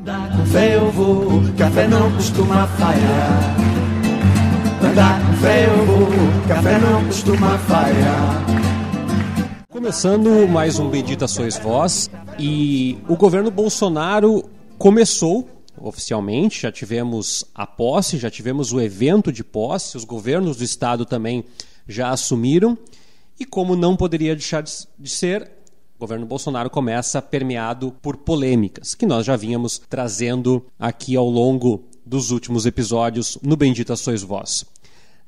Andar com fé eu vou, café não costuma falhar. Andar com fé eu vou, café não costuma falhar. Começando mais um Bendita Sois Vós e o governo Bolsonaro começou oficialmente, já tivemos a posse, já tivemos o evento de posse, os governos do estado também já assumiram e como não poderia deixar de ser, o governo Bolsonaro começa permeado por polêmicas que nós já vínhamos trazendo aqui ao longo dos últimos episódios no Bendita Sois Vós.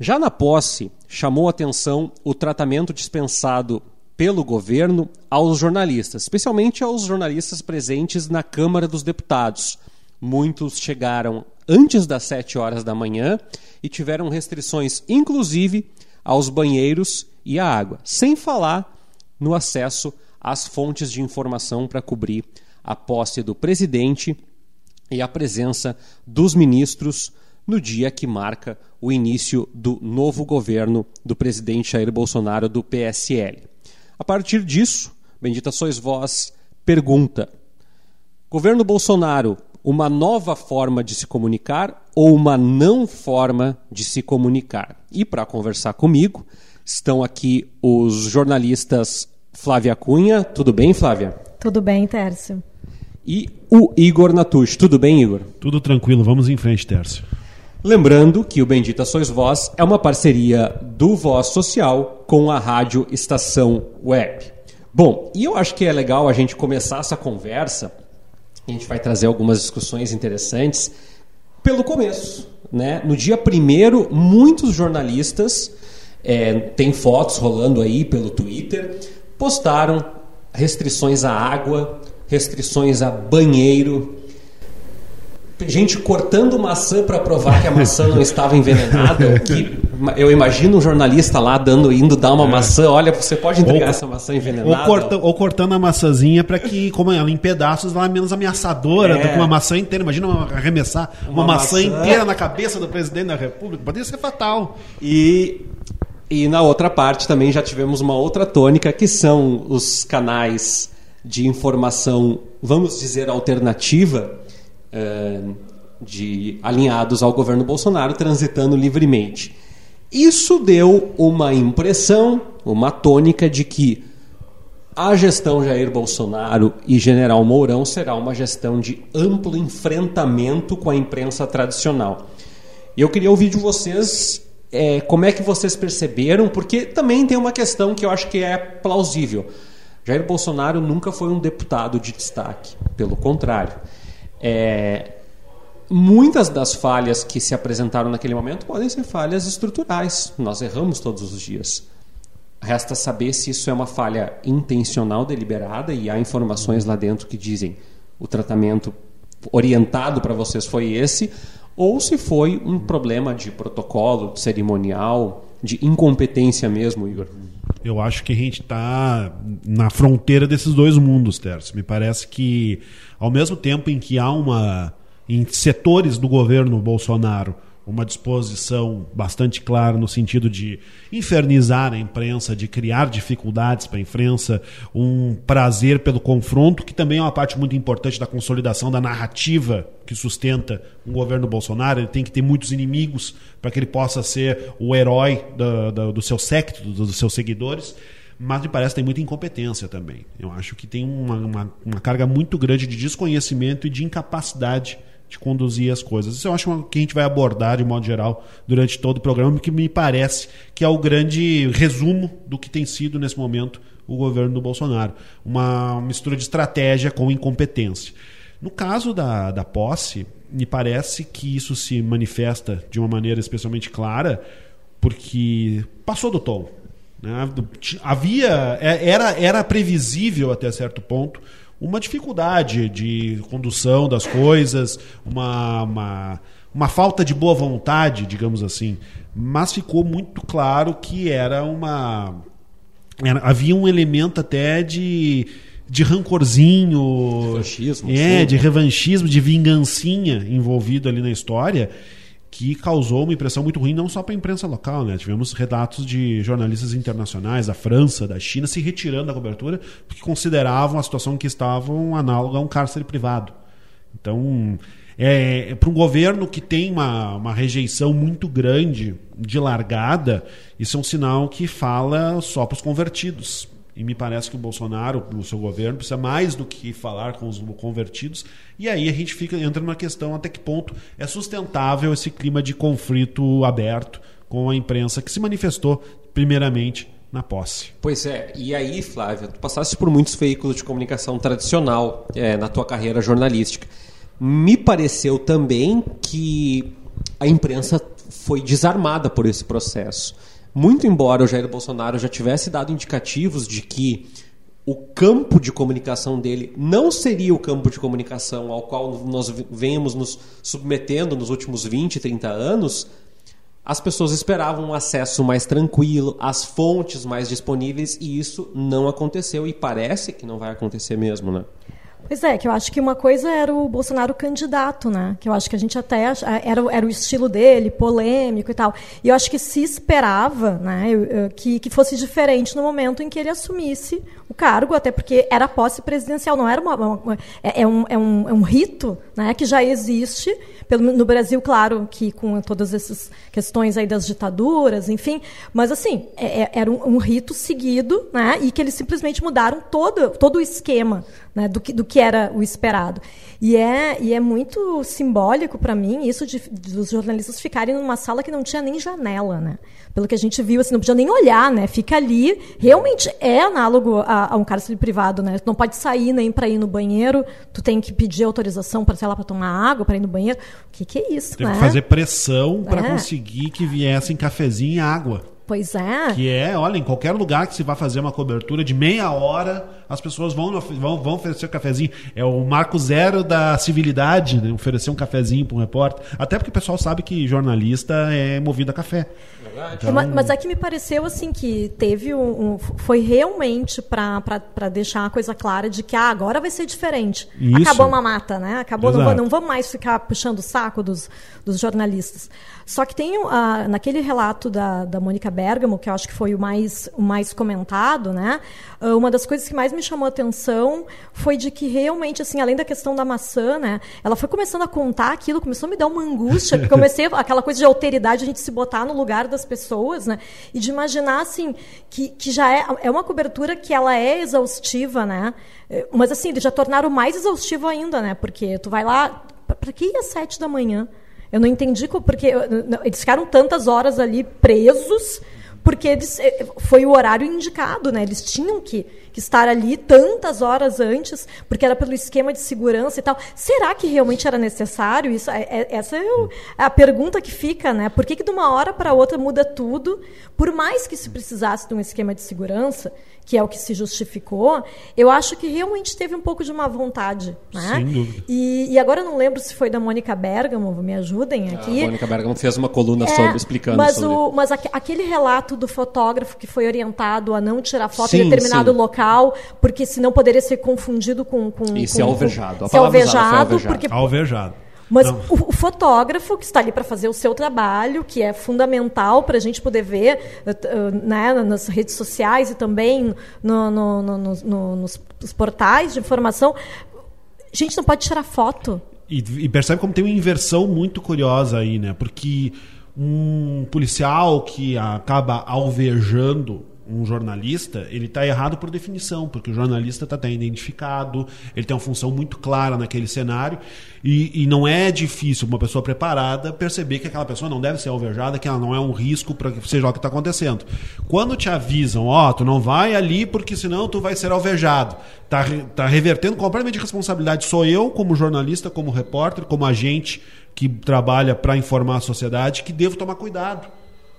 Já na posse, chamou atenção o tratamento dispensado pelo governo aos jornalistas, especialmente aos jornalistas presentes na Câmara dos Deputados. Muitos chegaram antes das 7 horas da manhã e tiveram restrições, inclusive, aos banheiros e à água, sem falar no acesso às fontes de informação para cobrir a posse do presidente e a presença dos ministros no dia que marca o início do novo governo do presidente Jair Bolsonaro do PSL. A partir disso, Bendita Sois Vós pergunta: Governo Bolsonaro, uma nova forma de se comunicar ou uma não forma de se comunicar? E para conversar comigo, estão aqui os jornalistas Flávia Cunha. Tudo bem, Flávia? Tudo bem, Tércio. E o Igor Natush. Tudo bem, Igor? Tudo tranquilo, vamos em frente, Tércio. Lembrando que o Bendita Sois Voz é uma parceria do Voz Social com a Rádio Estação Web. Bom, e eu acho que é legal a gente começar essa conversa, a gente vai trazer algumas discussões interessantes, pelo começo. Né? No dia primeiro, muitos jornalistas, é, tem fotos rolando aí pelo Twitter, postaram restrições à água, restrições a banheiro, gente cortando maçã para provar que a maçã não estava envenenada. que eu imagino um jornalista lá dando, indo dar uma é. maçã. Olha, você pode entregar ou, essa maçã envenenada. Ou, corta, ou cortando a maçãzinha para que, como ela em pedaços, ela é menos ameaçadora é. do que uma maçã inteira. Imagina arremessar uma, uma maçã, maçã inteira na cabeça do presidente da República. Poderia ser fatal. E e na outra parte também já tivemos uma outra tônica que são os canais de informação, vamos dizer, alternativa, de alinhados ao governo Bolsonaro transitando livremente. Isso deu uma impressão, uma tônica de que a gestão Jair Bolsonaro e General Mourão será uma gestão de amplo enfrentamento com a imprensa tradicional. E eu queria ouvir de vocês é, como é que vocês perceberam, porque também tem uma questão que eu acho que é plausível. Jair Bolsonaro nunca foi um deputado de destaque, pelo contrário. É, muitas das falhas que se apresentaram naquele momento podem ser falhas estruturais. Nós erramos todos os dias. Resta saber se isso é uma falha intencional, deliberada, e há informações lá dentro que dizem o tratamento orientado para vocês foi esse, ou se foi um problema de protocolo, de cerimonial, de incompetência mesmo, Igor. Eu acho que a gente está na fronteira desses dois mundos, Terce. Me parece que, ao mesmo tempo em que há uma. em setores do governo Bolsonaro uma disposição bastante clara no sentido de infernizar a imprensa, de criar dificuldades para a imprensa, um prazer pelo confronto, que também é uma parte muito importante da consolidação da narrativa que sustenta o governo Bolsonaro. Ele tem que ter muitos inimigos para que ele possa ser o herói do, do, do seu séquito, dos seus seguidores mas me parece que tem muita incompetência também. Eu acho que tem uma, uma, uma carga muito grande de desconhecimento e de incapacidade de conduzir as coisas. Isso eu acho que a gente vai abordar de modo geral durante todo o programa, porque me parece que é o grande resumo do que tem sido nesse momento o governo do Bolsonaro. Uma mistura de estratégia com incompetência. No caso da, da posse, me parece que isso se manifesta de uma maneira especialmente clara, porque passou do tom. Né? Havia, é, era, era previsível até certo ponto uma dificuldade de condução das coisas, uma, uma, uma falta de boa vontade, digamos assim. Mas ficou muito claro que era uma. Era, havia um elemento até de de rancorzinho, revanchismo, é, sim. de revanchismo, de vingancinha envolvido ali na história que causou uma impressão muito ruim não só para a imprensa local, né? Tivemos relatos de jornalistas internacionais da França, da China se retirando da cobertura porque consideravam a situação que estavam análoga a um cárcere privado. Então, é, é para um governo que tem uma, uma rejeição muito grande de largada, isso é um sinal que fala só para os convertidos. E me parece que o Bolsonaro, o seu governo, precisa mais do que falar com os convertidos. E aí a gente fica entra numa questão até que ponto é sustentável esse clima de conflito aberto com a imprensa que se manifestou primeiramente na posse. Pois é, e aí, Flávio, tu passaste por muitos veículos de comunicação tradicional é, na tua carreira jornalística. Me pareceu também que a imprensa foi desarmada por esse processo. Muito embora o Jair Bolsonaro já tivesse dado indicativos de que o campo de comunicação dele não seria o campo de comunicação ao qual nós venhamos nos submetendo nos últimos 20, 30 anos, as pessoas esperavam um acesso mais tranquilo, as fontes mais disponíveis, e isso não aconteceu e parece que não vai acontecer mesmo, né? Pois é, que eu acho que uma coisa era o Bolsonaro candidato, né? Que eu acho que a gente até era, era o estilo dele, polêmico e tal. E eu acho que se esperava, né, que, que fosse diferente no momento em que ele assumisse o cargo, até porque era posse presidencial, não era uma, uma é, é, um, é, um, é um rito, né, que já existe pelo, no Brasil, claro, que com todas essas questões aí das ditaduras, enfim, mas assim é, é era um, um, rito seguido, né, e que eles simplesmente mudaram todo todo o esquema né, do, que, do que era o esperado. E é, e é muito simbólico para mim isso de, dos jornalistas ficarem numa sala que não tinha nem janela, né? Pelo que a gente viu, assim, não podia nem olhar, né? Fica ali, realmente é análogo a, a um cárcere privado, né? Tu não pode sair nem para ir no banheiro, tu tem que pedir autorização para sei lá para tomar água, para ir no banheiro. O que, que é isso, Teve né? que fazer pressão para é. conseguir que viessem cafezinho e água. Pois é. Que é, olha, em qualquer lugar que se vá fazer uma cobertura de meia hora, as pessoas vão, vão, vão oferecer um cafezinho. É o marco zero da civilidade, né? oferecer um cafezinho para um repórter. Até porque o pessoal sabe que jornalista é movido a café. Então... Mas, mas é que me pareceu assim que teve um. um foi realmente para deixar a coisa clara de que ah, agora vai ser diferente. Isso. Acabou uma mata, né? Acabou, não, não vamos mais ficar puxando o saco dos, dos jornalistas. Só que tem uh, naquele relato da, da Mônica Bergamo, que eu acho que foi o mais, o mais comentado, né? Uh, uma das coisas que mais me chamou a atenção foi de que realmente, assim, além da questão da maçã, né? Ela foi começando a contar aquilo, começou a me dar uma angústia, porque comecei aquela coisa de alteridade, a gente se botar no lugar das pessoas, né? E de imaginar, assim, que, que já é, é uma cobertura que ela é exaustiva, né? Eh, mas, assim, eles já tornaram mais exaustivo ainda, né? Porque tu vai lá... Para que ir às sete da manhã? Eu não entendi porque eles ficaram tantas horas ali presos porque eles, eh, foi o horário indicado, né? Eles tinham que que estar ali tantas horas antes, porque era pelo esquema de segurança e tal. Será que realmente era necessário isso? É, é, essa é a pergunta que fica, né? Por que, que de uma hora para outra muda tudo? Por mais que se precisasse de um esquema de segurança, que é o que se justificou, eu acho que realmente teve um pouco de uma vontade. Né? Sem dúvida. E, e agora eu não lembro se foi da Mônica Bergamo, me ajudem aqui. A Mônica Bergamo fez uma coluna é, sobre, explicando mas sobre... O, mas aquele relato do fotógrafo que foi orientado a não tirar foto sim, em determinado sim. local porque senão poderia ser confundido com. com e ser alvejado. Ser alvejado, porque. Alvejado. Mas o, o, fotógrafo que está ali para fazer o seu trabalho, que é fundamental para a gente poder ver uh, né, nas redes sociais e também no, no, no, nos, nos, portais de informação, a gente não pode tirar foto. E, e, percebe como tem uma inversão muito curiosa aí, né? Porque um policial que acaba alvejando um jornalista, ele está errado por definição, porque o jornalista está até identificado, ele tem uma função muito clara naquele cenário, e, e não é difícil uma pessoa preparada perceber que aquela pessoa não deve ser alvejada, que ela não é um risco para que seja o que está acontecendo. Quando te avisam, ó, oh, tu não vai ali porque senão tu vai ser alvejado, tá, tá revertendo completamente a responsabilidade. Sou eu, como jornalista, como repórter, como agente que trabalha para informar a sociedade, que devo tomar cuidado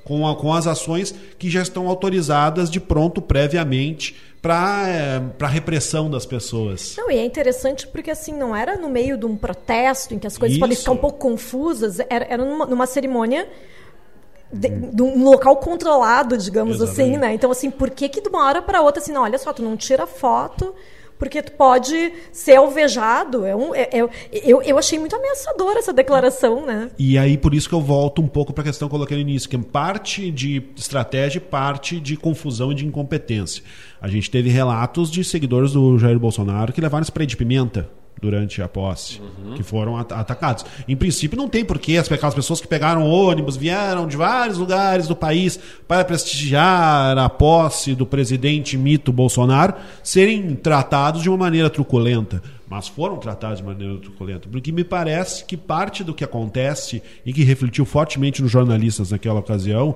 com, a, com as ações que já estão autorizadas de pronto previamente para é, repressão das pessoas. Não, e é interessante porque assim não era no meio de um protesto em que as coisas Isso. podem ficar um pouco confusas, era, era numa, numa cerimônia de, de, um local controlado, digamos assim, Exatamente. assim, né? Então assim, por que que de uma hora para outra assim, não, olha só, tu não tira foto porque tu pode ser alvejado. É um, é, é, eu, eu achei muito ameaçadora essa declaração, né? E aí, por isso que eu volto um pouco para a questão que eu coloquei no início, que é parte de estratégia parte de confusão e de incompetência. A gente teve relatos de seguidores do Jair Bolsonaro que levaram spray de pimenta durante a posse, uhum. que foram at atacados. Em princípio, não tem porquê aquelas pessoas que pegaram ônibus, vieram de vários lugares do país para prestigiar a posse do presidente mito Bolsonaro, serem tratados de uma maneira truculenta. Mas foram tratados de maneira truculenta. Porque me parece que parte do que acontece e que refletiu fortemente nos jornalistas naquela ocasião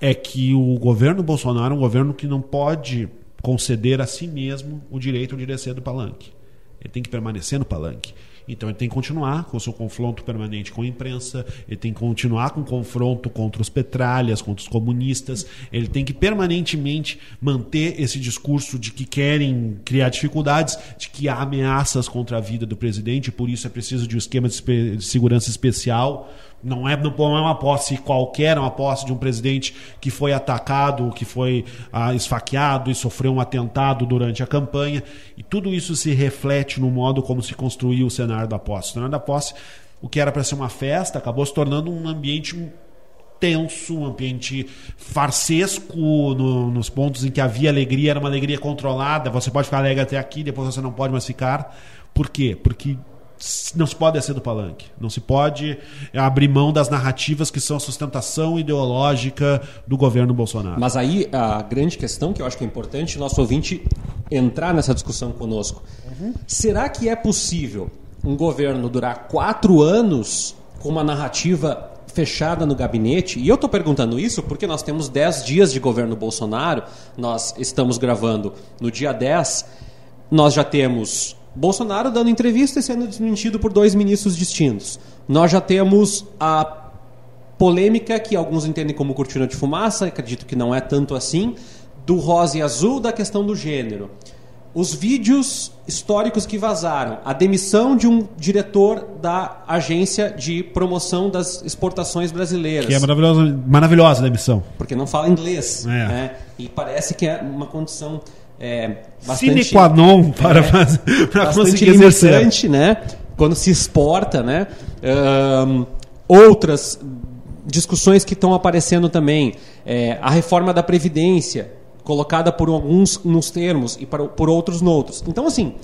é que o governo Bolsonaro é um governo que não pode conceder a si mesmo o direito de descer do palanque. Ele tem que permanecer no palanque. Então ele tem que continuar com o seu confronto permanente com a imprensa, ele tem que continuar com o confronto contra os petralhas, contra os comunistas, ele tem que permanentemente manter esse discurso de que querem criar dificuldades, de que há ameaças contra a vida do presidente, por isso é preciso de um esquema de segurança especial não é, não é uma posse qualquer, é uma posse de um presidente que foi atacado, que foi ah, esfaqueado e sofreu um atentado durante a campanha. E tudo isso se reflete no modo como se construiu o cenário da posse. O cenário da posse, o que era para ser uma festa, acabou se tornando um ambiente tenso, um ambiente farsesco no, nos pontos em que havia alegria, era uma alegria controlada. Você pode ficar alegre até aqui, depois você não pode mais ficar. Por quê? Porque não se pode descer do palanque. Não se pode abrir mão das narrativas que são a sustentação ideológica do governo Bolsonaro. Mas aí a grande questão, que eu acho que é importante, nosso ouvinte entrar nessa discussão conosco. Uhum. Será que é possível um governo durar quatro anos com uma narrativa fechada no gabinete? E eu estou perguntando isso porque nós temos dez dias de governo Bolsonaro, nós estamos gravando no dia 10, nós já temos Bolsonaro dando entrevista e sendo desmentido por dois ministros distintos. Nós já temos a polêmica que alguns entendem como cortina de fumaça, acredito que não é tanto assim, do rosa e azul da questão do gênero. Os vídeos históricos que vazaram, a demissão de um diretor da agência de promoção das exportações brasileiras. Que é maravilhosa, maravilhosa a demissão. Porque não fala inglês. É. Né? E parece que é uma condição é, bastante... Sine qua non para, é, para conseguir exercer. né? Quando se exporta, né? Um, outras discussões que estão aparecendo também. É, a reforma da Previdência, colocada por alguns nos termos e por, por outros noutros. Então, assim,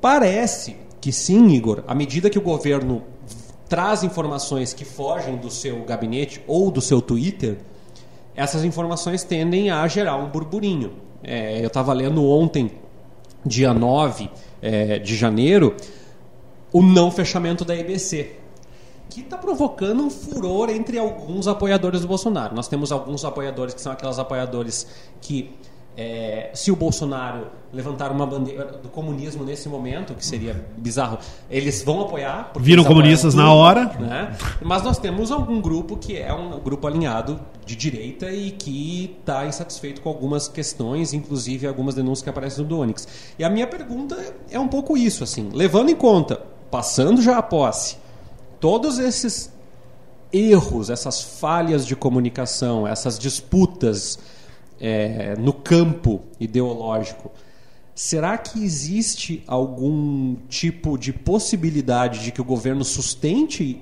parece que sim, Igor, à medida que o governo traz informações que fogem do seu gabinete ou do seu Twitter, essas informações tendem a gerar um burburinho. É, eu estava lendo ontem, dia 9 é, de janeiro, o não fechamento da EBC, que está provocando um furor entre alguns apoiadores do Bolsonaro. Nós temos alguns apoiadores que são aqueles apoiadores que é, se o Bolsonaro levantar uma bandeira do comunismo nesse momento, que seria bizarro, eles vão apoiar. Viram comunistas tudo, na hora. Né? Mas nós temos algum grupo que é um grupo alinhado de direita e que está insatisfeito com algumas questões, inclusive algumas denúncias que aparecem no Onix. E a minha pergunta é um pouco isso, assim, levando em conta, passando já a posse, todos esses erros, essas falhas de comunicação, essas disputas é, no campo ideológico, será que existe algum tipo de possibilidade de que o governo sustente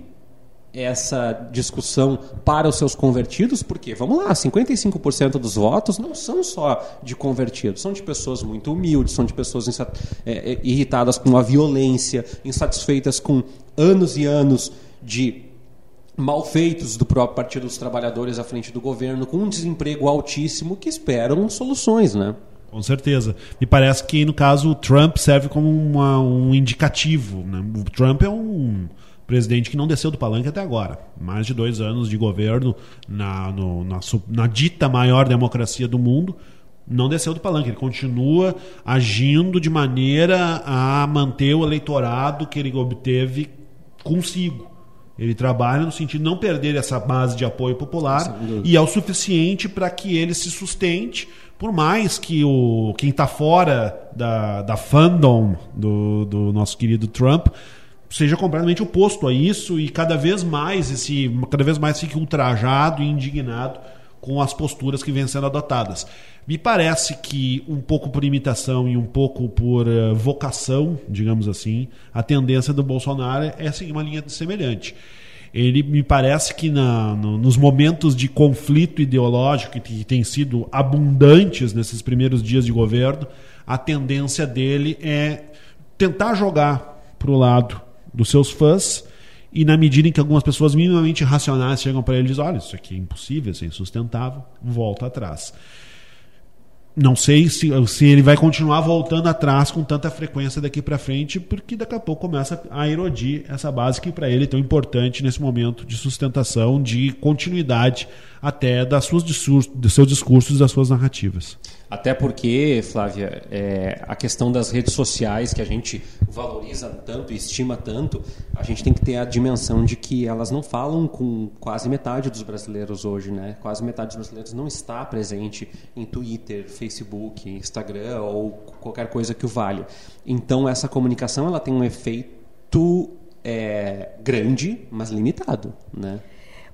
essa discussão para os seus convertidos? Porque, vamos lá, 55% dos votos não são só de convertidos, são de pessoas muito humildes, são de pessoas é, é, irritadas com a violência, insatisfeitas com anos e anos de malfeitos do próprio Partido dos Trabalhadores à frente do governo, com um desemprego altíssimo, que esperam soluções, né? Com certeza. Me parece que, no caso, o Trump serve como uma, um indicativo. Né? O Trump é um presidente que não desceu do palanque até agora. Mais de dois anos de governo na, no, na, na dita maior democracia do mundo não desceu do palanque, ele continua agindo de maneira a manter o eleitorado que ele obteve consigo. Ele trabalha no sentido de não perder essa base de apoio popular e é o suficiente para que ele se sustente, por mais que o quem está fora da, da fandom do, do nosso querido Trump seja completamente oposto a isso e cada vez mais esse cada vez mais fique ultrajado e indignado com as posturas que vêm sendo adotadas. Me parece que, um pouco por imitação e um pouco por uh, vocação, digamos assim, a tendência do Bolsonaro é seguir uma linha semelhante. Ele me parece que na, no, nos momentos de conflito ideológico que têm sido abundantes nesses primeiros dias de governo, a tendência dele é tentar jogar para o lado dos seus fãs e na medida em que algumas pessoas minimamente racionais chegam para ele e dizem, olha, isso aqui é impossível, isso é insustentável, volta atrás. Não sei se, se ele vai continuar voltando atrás com tanta frequência daqui para frente, porque daqui a pouco começa a erodir essa base que para ele é tão importante nesse momento de sustentação, de continuidade até das suas dos seus discursos das suas narrativas. Até porque, Flávia, é, a questão das redes sociais que a gente valoriza tanto e estima tanto, a gente tem que ter a dimensão de que elas não falam com quase metade dos brasileiros hoje, né? Quase metade dos brasileiros não está presente em Twitter, Facebook, Instagram ou qualquer coisa que o valha. Então essa comunicação ela tem um efeito é, grande, mas limitado, né?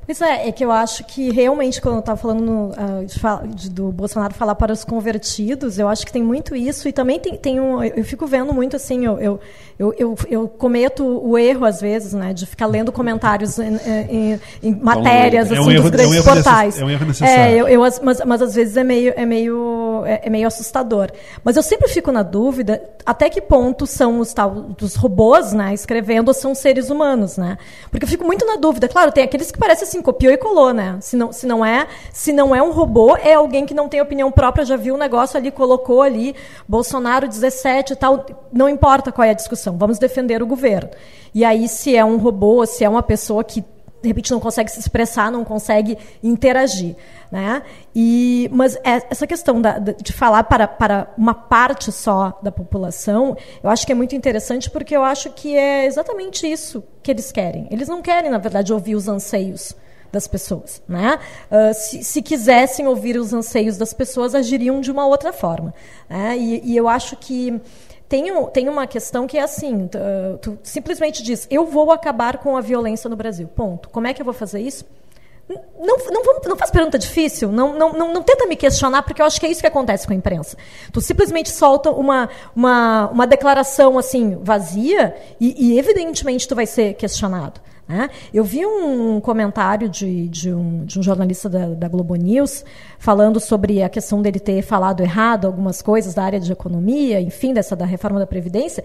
Pois é, é que eu acho que realmente, quando eu estava falando no, uh, de, do Bolsonaro falar para os convertidos, eu acho que tem muito isso. E também tem, tem um. Eu fico vendo muito assim, eu, eu, eu, eu, eu cometo o erro, às vezes, né, de ficar lendo comentários em, em, em matérias é um, assim, é um dos grandes é um portais. É um erro necessário. É, eu, eu, mas, mas às vezes é meio, é, meio, é, é, meio assustador. Mas eu sempre fico na dúvida até que ponto são os tal dos robôs né, escrevendo ou são seres humanos. Né? Porque eu fico muito na dúvida. Claro, tem aqueles que parecem assim assim, copiou e colou, né? Se não, se não é, se não é um robô, é alguém que não tem opinião própria, já viu o negócio ali, colocou ali, Bolsonaro 17 e tal, não importa qual é a discussão, vamos defender o governo. E aí, se é um robô, se é uma pessoa que de repente não consegue se expressar, não consegue interagir. Né? E, mas é, essa questão da, de falar para, para uma parte só da população, eu acho que é muito interessante porque eu acho que é exatamente isso que eles querem. Eles não querem, na verdade, ouvir os anseios das pessoas. Né? Uh, se, se, quisessem ouvir os anseios das pessoas, agiriam de uma outra forma. Né? E, e, eu acho que tem, tem uma questão que é assim: tu, tu simplesmente diz, eu vou acabar com a violência no Brasil. Ponto. Como é que eu vou fazer isso? Não, não, não faz pergunta difícil, não, não, não, não, tenta me questionar, porque eu acho que é isso que acontece com a imprensa. Tu simplesmente solta uma, uma, uma declaração assim vazia e, e, evidentemente tu vai ser questionado. Né? Eu vi um comentário de, de, um, de um, jornalista da, da, Globo News falando sobre a questão dele ter falado errado algumas coisas da área de economia, enfim, dessa da reforma da Previdência.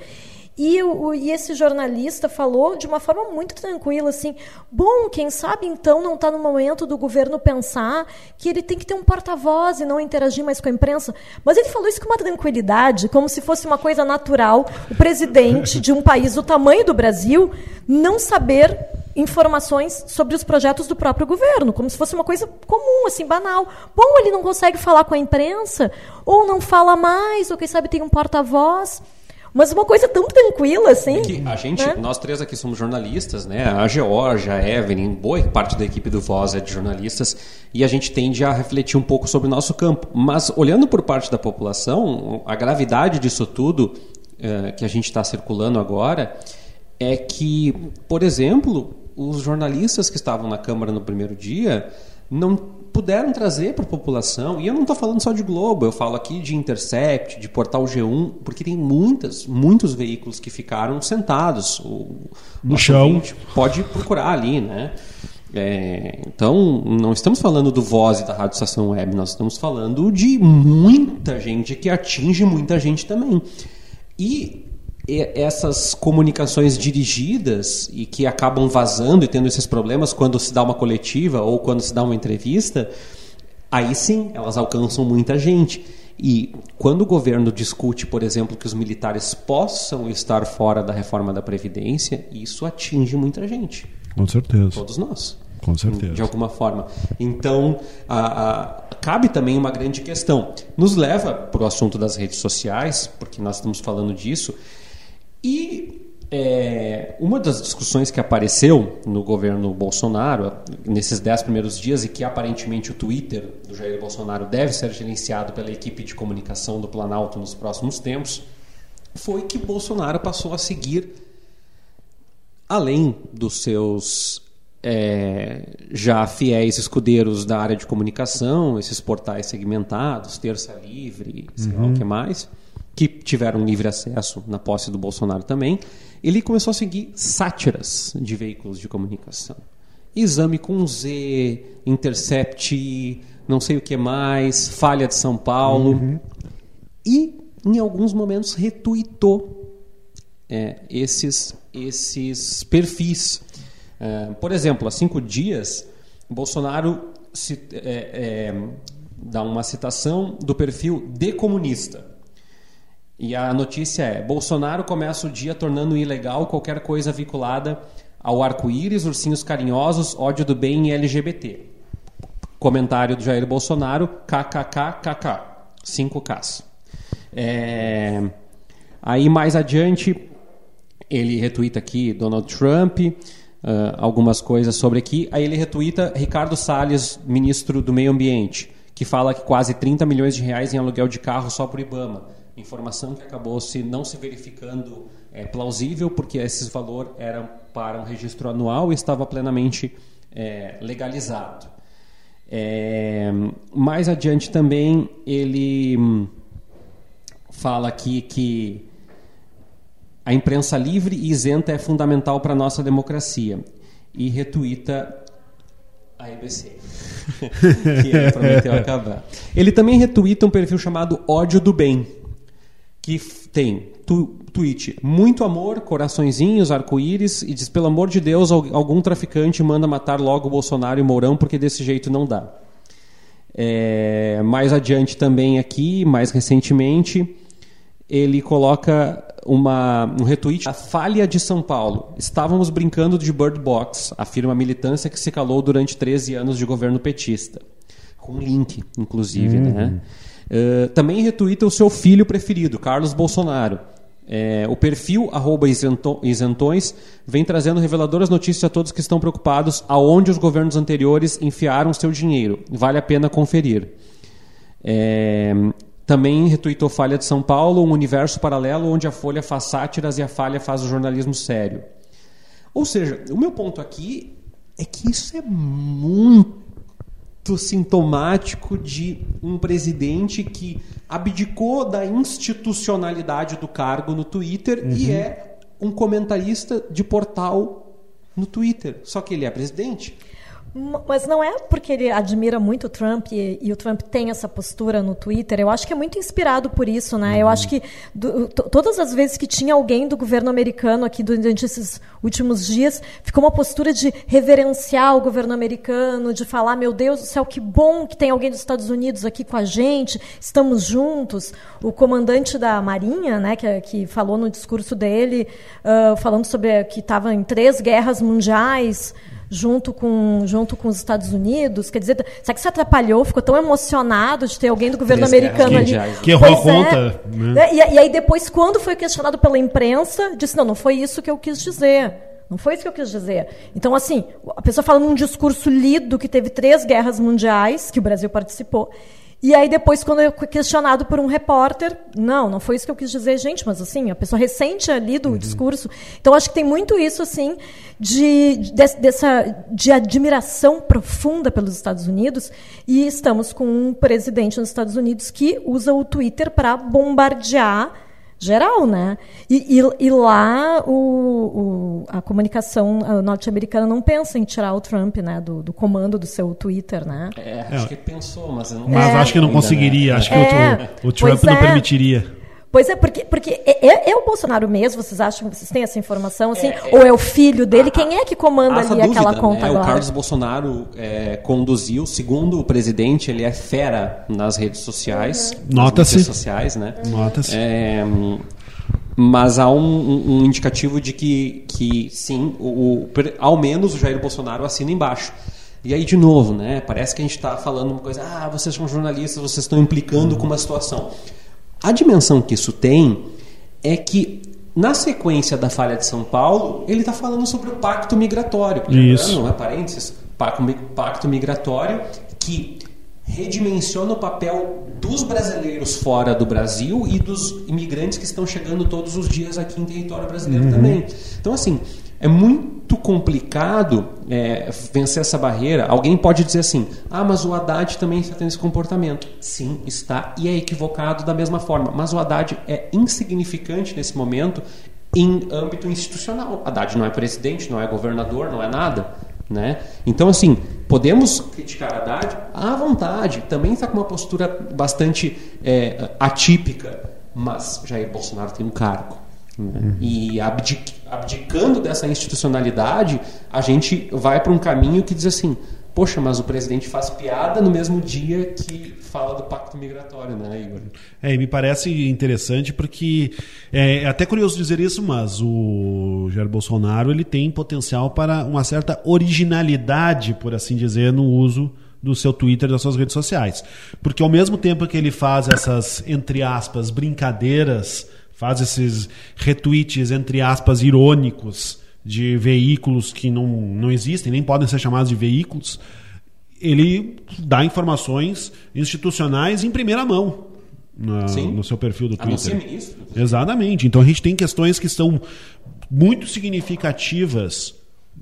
E, o, e esse jornalista falou de uma forma muito tranquila, assim, bom, quem sabe então não está no momento do governo pensar que ele tem que ter um porta-voz e não interagir mais com a imprensa. Mas ele falou isso com uma tranquilidade, como se fosse uma coisa natural, o presidente de um país do tamanho do Brasil não saber informações sobre os projetos do próprio governo, como se fosse uma coisa comum, assim, banal. Bom, ele não consegue falar com a imprensa, ou não fala mais, ou quem sabe tem um porta-voz. Mas uma coisa tão tranquila, assim. É a gente, né? nós três aqui somos jornalistas, né? A Georgia, a Evelyn, boa parte da equipe do Voz é de jornalistas, e a gente tende a refletir um pouco sobre o nosso campo. Mas olhando por parte da população, a gravidade disso tudo é, que a gente está circulando agora é que, por exemplo, os jornalistas que estavam na Câmara no primeiro dia não puderam trazer para a população, e eu não estou falando só de Globo, eu falo aqui de Intercept, de Portal G1, porque tem muitas, muitos veículos que ficaram sentados. O, no chão. Pode procurar ali, né? É, então, não estamos falando do Voz e da Rádio Estação Web, nós estamos falando de muita gente que atinge muita gente também. E essas comunicações dirigidas e que acabam vazando e tendo esses problemas quando se dá uma coletiva ou quando se dá uma entrevista, aí sim elas alcançam muita gente. E quando o governo discute, por exemplo, que os militares possam estar fora da reforma da Previdência, isso atinge muita gente. Com certeza. Todos nós. Com certeza. De alguma forma. Então, a, a, cabe também uma grande questão. Nos leva para o assunto das redes sociais, porque nós estamos falando disso. E é, uma das discussões que apareceu no governo Bolsonaro nesses dez primeiros dias e que aparentemente o Twitter do Jair Bolsonaro deve ser gerenciado pela equipe de comunicação do Planalto nos próximos tempos foi que Bolsonaro passou a seguir além dos seus é, já fiéis escudeiros da área de comunicação, esses portais segmentados, Terça Livre, sei uhum. lá o uhum. que mais que tiveram livre acesso na posse do Bolsonaro também, ele começou a seguir sátiras de veículos de comunicação. Exame com Z, Intercept, não sei o que mais, Falha de São Paulo. Uhum. E, em alguns momentos, retuitou é, esses, esses perfis. É, por exemplo, há cinco dias, Bolsonaro se, é, é, dá uma citação do perfil de comunista. E a notícia é: Bolsonaro começa o dia tornando ilegal qualquer coisa vinculada ao arco-íris, ursinhos carinhosos, ódio do bem e LGBT. Comentário do Jair Bolsonaro: kkkk, 5Ks. É... Aí mais adiante, ele retuita aqui Donald Trump, uh, algumas coisas sobre aqui. Aí ele retuita Ricardo Salles, ministro do Meio Ambiente, que fala que quase 30 milhões de reais em aluguel de carro só por Ibama. Informação que acabou se não se verificando é, plausível, porque esse valor era para um registro anual e estava plenamente é, legalizado. É, mais adiante também ele hum, fala aqui que a imprensa livre e isenta é fundamental para a nossa democracia e retuita a EBC, que ele prometeu acabar. Ele também retuita um perfil chamado Ódio do Bem, que tem tu, tweet muito amor, coraçõezinhos, arco-íris e diz: pelo amor de Deus, algum traficante manda matar logo o Bolsonaro e Mourão porque desse jeito não dá. É, mais adiante também aqui, mais recentemente, ele coloca uma, um retweet a falha de São Paulo. Estávamos brincando de Bird Box, afirma a militância que se calou durante 13 anos de governo petista. Com link, inclusive. Uhum. Né? Uh, também retuita o seu filho preferido, Carlos Bolsonaro. É, o perfil isentões vem trazendo reveladoras notícias a todos que estão preocupados aonde os governos anteriores enfiaram seu dinheiro. Vale a pena conferir. É, também retuitou Falha de São Paulo, um universo paralelo onde a Folha faz sátiras e a Falha faz o jornalismo sério. Ou seja, o meu ponto aqui é que isso é muito sintomático de um presidente que abdicou da institucionalidade do cargo no Twitter uhum. e é um comentarista de portal no Twitter. Só que ele é presidente. Mas não é porque ele admira muito o Trump e, e, o Trump tem essa postura no Twitter. Eu acho que é muito inspirado por isso, né? Uhum. Eu acho que do, todas as vezes que tinha alguém do governo americano aqui durante esses últimos dias, ficou uma postura de reverenciar o governo americano, de falar, meu Deus do céu, que bom que tem alguém dos Estados Unidos aqui com a gente, estamos juntos. O comandante da Marinha, né, que, que falou no discurso dele, uh, falando sobre que estava em três guerras mundiais junto com, junto com os Estados Unidos? Quer dizer, será que se atrapalhou? Ficou tão emocionado de ter alguém do governo americano ali. Que errou a é. conta. Né? E, e aí depois, quando foi questionado pela imprensa, disse, não, não foi isso que eu quis dizer. Não foi isso que eu quis dizer. Então, assim, a pessoa fala num discurso lido que teve três guerras mundiais, que o Brasil participou, e aí depois, quando eu fui questionado por um repórter, não, não foi isso que eu quis dizer, gente, mas assim, a pessoa recente ali do uhum. discurso. Então, acho que tem muito isso, assim, de, de, dessa, de admiração profunda pelos Estados Unidos. E estamos com um presidente nos Estados Unidos que usa o Twitter para bombardear geral, né? E, e, e lá o, o, a comunicação norte-americana não pensa em tirar o Trump, né, do, do, comando do seu Twitter, né? É, acho é. que pensou, mas não. Mas é. acho que não conseguiria. Acho que o, é. o Trump não é. permitiria. Pois é, porque, porque é, é, é, o Bolsonaro mesmo, vocês acham que vocês têm essa informação, assim? É, é, ou é o filho dele? A, Quem é que comanda ali dúvida, aquela conta né? agora? O Carlos Bolsonaro é, conduziu, segundo o presidente, ele é fera nas redes sociais. Uhum. Nota-se. redes sociais, né? Nota-se. É, mas há um, um, indicativo de que, que sim, o, o, ao menos o Jair Bolsonaro assina embaixo. E aí, de novo, né? Parece que a gente está falando uma coisa, ah, vocês são jornalistas, vocês estão implicando com uma situação. A dimensão que isso tem é que, na sequência da falha de São Paulo, ele está falando sobre o pacto migratório. Isso. Não é parênteses? Pacto migratório que redimensiona o papel dos brasileiros fora do Brasil e dos imigrantes que estão chegando todos os dias aqui em território brasileiro uhum. também. Então, assim, é muito complicado é, vencer essa barreira. Alguém pode dizer assim: ah, mas o Haddad também está tendo esse comportamento. Sim, está e é equivocado da mesma forma. Mas o Haddad é insignificante nesse momento em âmbito institucional. Haddad não é presidente, não é governador, não é nada. Né? Então, assim, podemos criticar Haddad à vontade. Também está com uma postura bastante é, atípica. Mas Jair Bolsonaro tem um cargo Uhum. E abdicando dessa institucionalidade, a gente vai para um caminho que diz assim: poxa, mas o presidente faz piada no mesmo dia que fala do pacto migratório, né, Igor? É, e me parece interessante porque é, é até curioso dizer isso, mas o Jair Bolsonaro ele tem potencial para uma certa originalidade, por assim dizer, no uso do seu Twitter das suas redes sociais. Porque ao mesmo tempo que ele faz essas, entre aspas, brincadeiras faz esses retweets, entre aspas, irônicos de veículos que não, não existem, nem podem ser chamados de veículos, ele dá informações institucionais em primeira mão. Na, no seu perfil do Twitter. Ministro. Exatamente. Então a gente tem questões que são muito significativas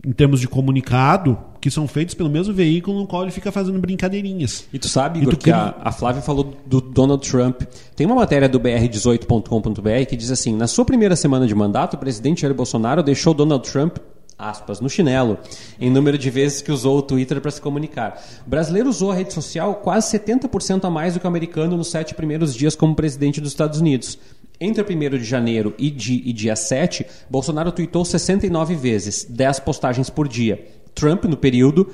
em termos de comunicado, que são feitos pelo mesmo veículo no qual ele fica fazendo brincadeirinhas. E tu sabe, Igor, que a, a Flávia falou do Donald Trump. Tem uma matéria do br18.com.br que diz assim: na sua primeira semana de mandato, o presidente Jair Bolsonaro deixou Donald Trump aspas, no chinelo, em número de vezes que usou o Twitter para se comunicar. O brasileiro usou a rede social quase 70% a mais do que o americano nos sete primeiros dias como presidente dos Estados Unidos. Entre 1 de janeiro e, de, e dia 7, Bolsonaro tweetou 69 vezes, 10 postagens por dia. Trump, no período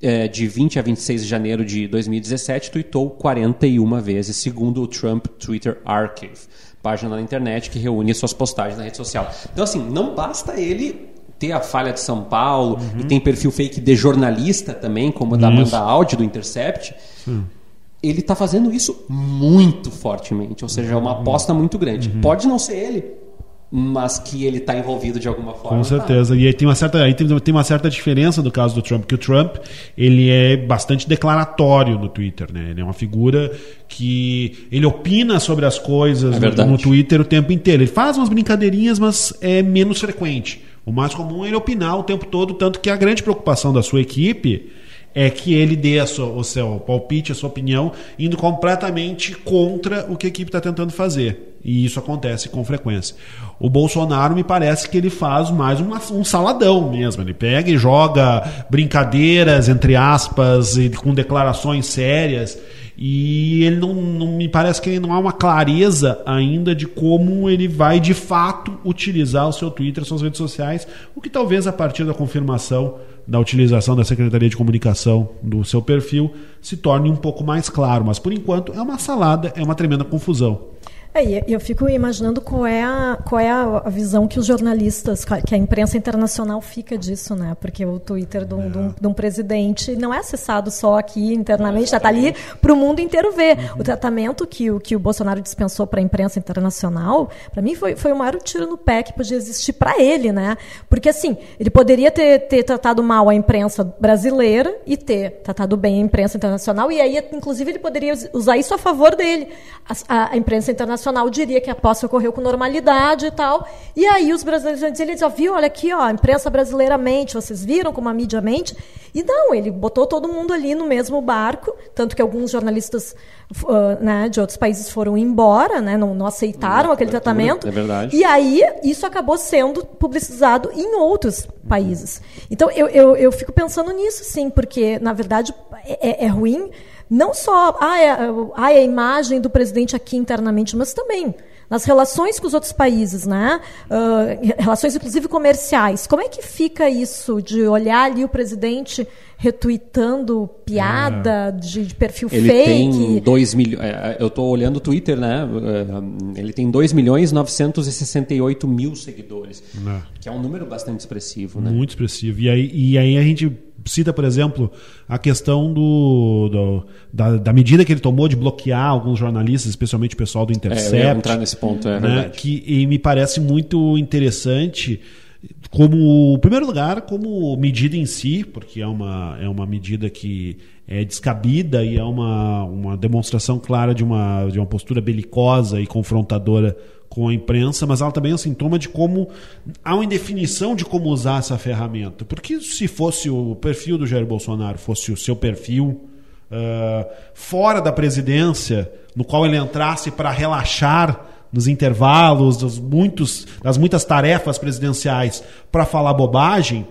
é, de 20 a 26 de janeiro de 2017, tweetou 41 vezes, segundo o Trump Twitter Archive, página na internet que reúne suas postagens na rede social. Então, assim, não basta ele ter a falha de São Paulo uhum. e tem perfil fake de jornalista também, como o da Amanda Audi do Intercept. Sim ele está fazendo isso muito fortemente, ou seja, é uma aposta muito grande. Uhum. Pode não ser ele, mas que ele está envolvido de alguma forma. Com certeza. Tá. E aí tem uma certa, aí tem uma certa diferença do caso do Trump, que o Trump ele é bastante declaratório no Twitter, né? Ele é uma figura que ele opina sobre as coisas é no, no Twitter o tempo inteiro. Ele faz umas brincadeirinhas, mas é menos frequente. O mais comum é ele opinar o tempo todo, tanto que a grande preocupação da sua equipe é que ele dê sua, o seu palpite, a sua opinião, indo completamente contra o que a equipe está tentando fazer. E isso acontece com frequência. O Bolsonaro me parece que ele faz mais uma, um saladão mesmo. Ele pega e joga brincadeiras, entre aspas, e com declarações sérias. E ele não, não me parece que não há uma clareza ainda de como ele vai de fato utilizar o seu Twitter, suas redes sociais, o que talvez a partir da confirmação da utilização da Secretaria de Comunicação do seu perfil se torne um pouco mais claro. Mas por enquanto é uma salada, é uma tremenda confusão. É, eu fico imaginando qual é, a, qual é a visão que os jornalistas, que a imprensa internacional fica disso, né? Porque o Twitter de um, é. de um, de um presidente não é acessado só aqui internamente, está ali para o mundo inteiro ver. Uhum. O tratamento que o, que o Bolsonaro dispensou para a imprensa internacional, para mim foi, foi o maior tiro no pé que podia existir para ele, né? Porque assim, ele poderia ter, ter tratado mal a imprensa brasileira e ter tratado bem a imprensa internacional, e aí, inclusive, ele poderia usar isso a favor dele. a, a, a imprensa internacional internacional diria que a posse ocorreu com normalidade e tal. E aí os brasileiros ele diz, viu, olha aqui, ó, a imprensa brasileira mente, vocês viram como a mídia mente? E não, ele botou todo mundo ali no mesmo barco, tanto que alguns jornalistas uh, né, de outros países foram embora, né, não, não aceitaram aquele tratamento. É verdade. E aí isso acabou sendo publicizado em outros países. Então eu, eu, eu fico pensando nisso, sim, porque na verdade é, é, é ruim não só ah, é, ah, é a imagem do presidente aqui internamente, mas também nas relações com os outros países, né? Uh, relações inclusive comerciais. Como é que fica isso de olhar ali o presidente retweetando piada é. de, de, perfil ele fake? Tem dois milhões. É, eu estou olhando o Twitter, né? É, ele tem 2 milhões 968 mil seguidores, é. que é um número bastante expressivo, né? Muito expressivo. E aí, e aí a gente cita, por exemplo, a questão do, do da, da, medida que ele tomou de bloquear alguns jornalistas, especialmente o pessoal do Intercept. É, eu ia entrar nesse ponto, é né, verdade. Que, e me parece muito interessante como, em primeiro lugar, como medida em si, porque é uma, é uma medida que é descabida e é uma, uma demonstração clara de uma, de uma postura belicosa e confrontadora com a imprensa, mas ela também é um sintoma de como há uma indefinição de como usar essa ferramenta. Porque se fosse o perfil do Jair Bolsonaro, fosse o seu perfil uh, fora da presidência, no qual ele entrasse para relaxar nos intervalos dos muitos, das muitas tarefas presidenciais para falar bobagem,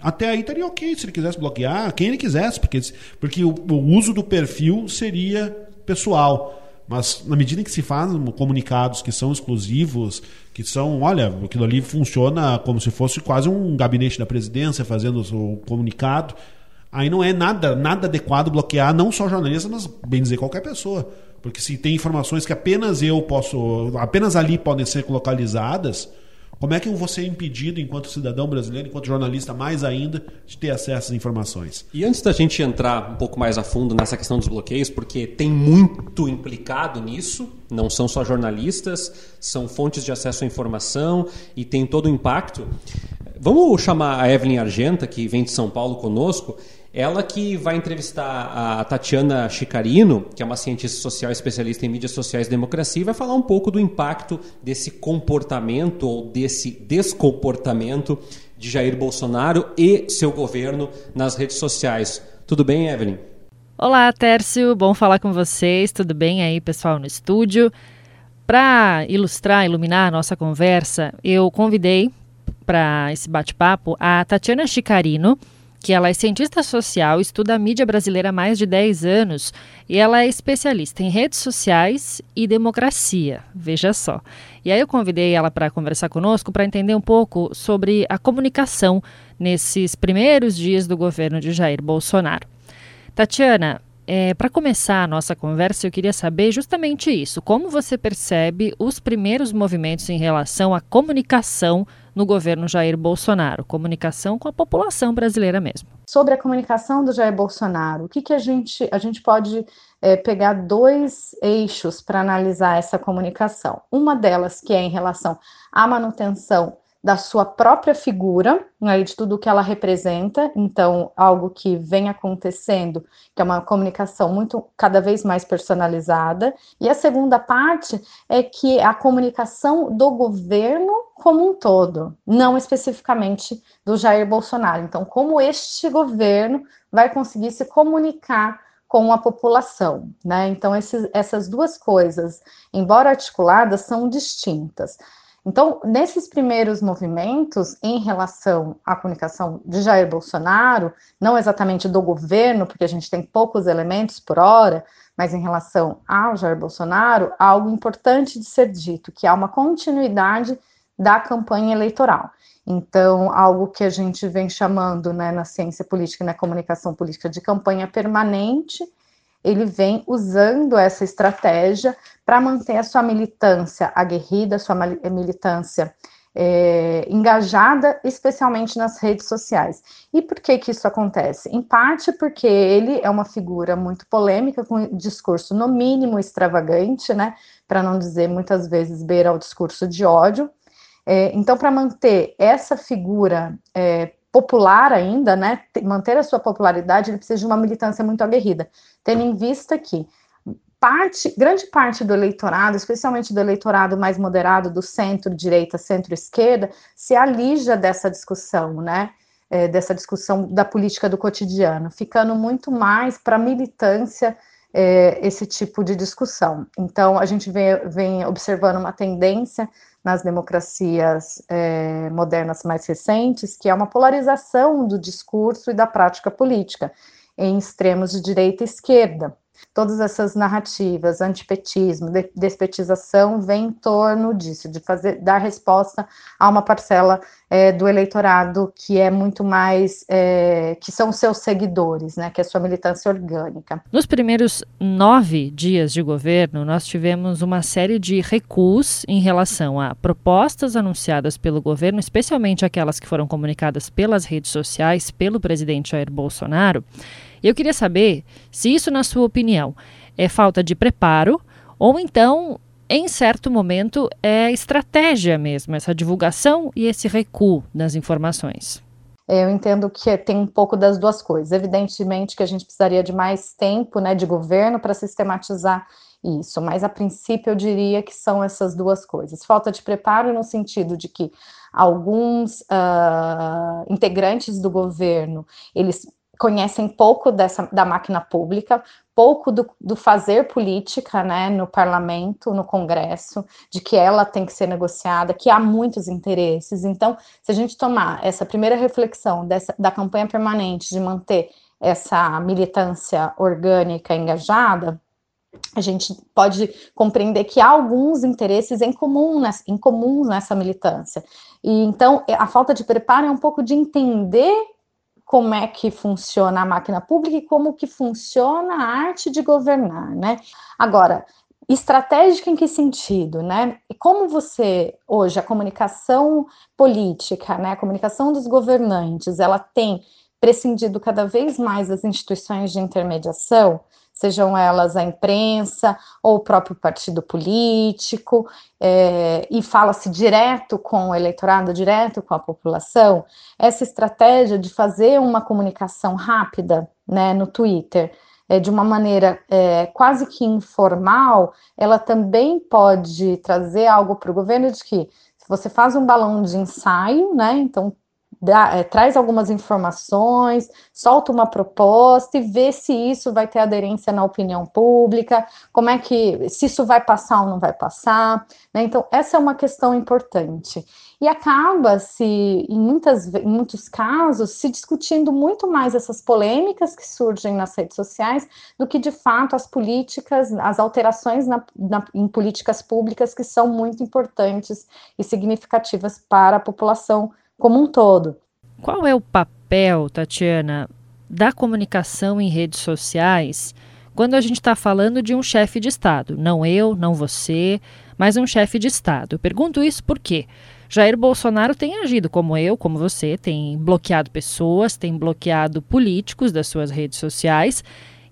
até aí estaria ok se ele quisesse bloquear, quem ele quisesse, porque, porque o, o uso do perfil seria pessoal. Mas na medida em que se fazem comunicados que são exclusivos, que são, olha, aquilo ali funciona como se fosse quase um gabinete da presidência fazendo o comunicado, aí não é nada, nada adequado bloquear não só jornalistas, mas bem dizer qualquer pessoa. Porque se tem informações que apenas eu posso, apenas ali podem ser localizadas, como é que eu vou ser impedido, enquanto cidadão brasileiro, enquanto jornalista, mais ainda, de ter acesso às informações? E antes da gente entrar um pouco mais a fundo nessa questão dos bloqueios, porque tem muito implicado nisso, não são só jornalistas, são fontes de acesso à informação e tem todo o impacto. Vamos chamar a Evelyn Argenta, que vem de São Paulo conosco, ela que vai entrevistar a Tatiana Chicarino, que é uma cientista social especialista em mídias sociais e democracia, e vai falar um pouco do impacto desse comportamento ou desse descomportamento de Jair Bolsonaro e seu governo nas redes sociais. Tudo bem, Evelyn? Olá, Tércio. Bom falar com vocês. Tudo bem aí, pessoal, no estúdio? Para ilustrar, iluminar a nossa conversa, eu convidei para esse bate-papo a Tatiana Chicarino que ela é cientista social, estuda a mídia brasileira há mais de 10 anos e ela é especialista em redes sociais e democracia. Veja só. E aí eu convidei ela para conversar conosco para entender um pouco sobre a comunicação nesses primeiros dias do governo de Jair Bolsonaro. Tatiana, é, para começar a nossa conversa, eu queria saber justamente isso: como você percebe os primeiros movimentos em relação à comunicação no governo Jair Bolsonaro, comunicação com a população brasileira mesmo. Sobre a comunicação do Jair Bolsonaro, o que, que a gente a gente pode é, pegar dois eixos para analisar essa comunicação? Uma delas que é em relação à manutenção da sua própria figura, né, de tudo que ela representa, então algo que vem acontecendo, que é uma comunicação muito cada vez mais personalizada. E a segunda parte é que a comunicação do governo como um todo, não especificamente do Jair Bolsonaro. Então, como este governo vai conseguir se comunicar com a população, né? Então, esses, essas duas coisas, embora articuladas, são distintas. Então, nesses primeiros movimentos em relação à comunicação de Jair Bolsonaro, não exatamente do governo, porque a gente tem poucos elementos por hora, mas em relação ao Jair Bolsonaro, há algo importante de ser dito, que há uma continuidade da campanha eleitoral. Então, algo que a gente vem chamando né, na ciência política e na comunicação política de campanha permanente, ele vem usando essa estratégia para manter a sua militância aguerrida, a sua militância é, engajada, especialmente nas redes sociais. E por que que isso acontece? Em parte porque ele é uma figura muito polêmica, com discurso no mínimo extravagante, né, para não dizer muitas vezes beira ao discurso de ódio. É, então, para manter essa figura é, popular ainda, né, manter a sua popularidade, ele precisa de uma militância muito aguerrida, tendo em vista que parte, grande parte do eleitorado, especialmente do eleitorado mais moderado, do centro-direita, centro-esquerda, se alija dessa discussão, né, é, dessa discussão da política do cotidiano, ficando muito mais para a militância é, esse tipo de discussão. Então, a gente vem, vem observando uma tendência nas democracias é, modernas mais recentes, que é uma polarização do discurso e da prática política em extremos de direita e esquerda. Todas essas narrativas, antipetismo, despetização, vem em torno disso, de fazer, dar resposta a uma parcela é, do eleitorado que é muito mais, é, que são seus seguidores, né, que é sua militância orgânica. Nos primeiros nove dias de governo, nós tivemos uma série de recuos em relação a propostas anunciadas pelo governo, especialmente aquelas que foram comunicadas pelas redes sociais pelo presidente Jair Bolsonaro, eu queria saber se isso, na sua opinião, é falta de preparo ou então, em certo momento, é estratégia mesmo, essa divulgação e esse recuo das informações. Eu entendo que tem um pouco das duas coisas. Evidentemente que a gente precisaria de mais tempo né, de governo para sistematizar isso, mas a princípio eu diria que são essas duas coisas. Falta de preparo no sentido de que alguns uh, integrantes do governo, eles conhecem pouco dessa, da máquina pública, pouco do, do, fazer política né, no parlamento, no Congresso, de que ela tem que ser negociada, que há muitos interesses. Então, se a gente tomar essa primeira reflexão dessa, da campanha permanente de manter essa militância orgânica engajada, a gente pode compreender que há alguns interesses em comum, nessa, em comum nessa militância. E então a falta de preparo é um pouco de entender como é que funciona a máquina pública e como que funciona a arte de governar, né? Agora, estratégica em que sentido, né? E como você hoje a comunicação política, né, a comunicação dos governantes, ela tem prescindido cada vez mais das instituições de intermediação, sejam elas a imprensa ou o próprio partido político, é, e fala-se direto com o eleitorado, direto com a população, essa estratégia de fazer uma comunicação rápida né, no Twitter, é, de uma maneira é, quase que informal, ela também pode trazer algo para o governo de que se você faz um balão de ensaio, né? Então dá, é, traz algumas informações, solta uma proposta e vê se isso vai ter aderência na opinião pública, como é que se isso vai passar ou não vai passar. Né? Então, essa é uma questão importante. E acaba-se, em, muitas, em muitos casos, se discutindo muito mais essas polêmicas que surgem nas redes sociais do que, de fato, as políticas, as alterações na, na, em políticas públicas que são muito importantes e significativas para a população como um todo. Qual é o papel, Tatiana, da comunicação em redes sociais quando a gente está falando de um chefe de Estado? Não eu, não você, mas um chefe de Estado. Eu pergunto isso porque Jair Bolsonaro tem agido como eu, como você, tem bloqueado pessoas, tem bloqueado políticos das suas redes sociais.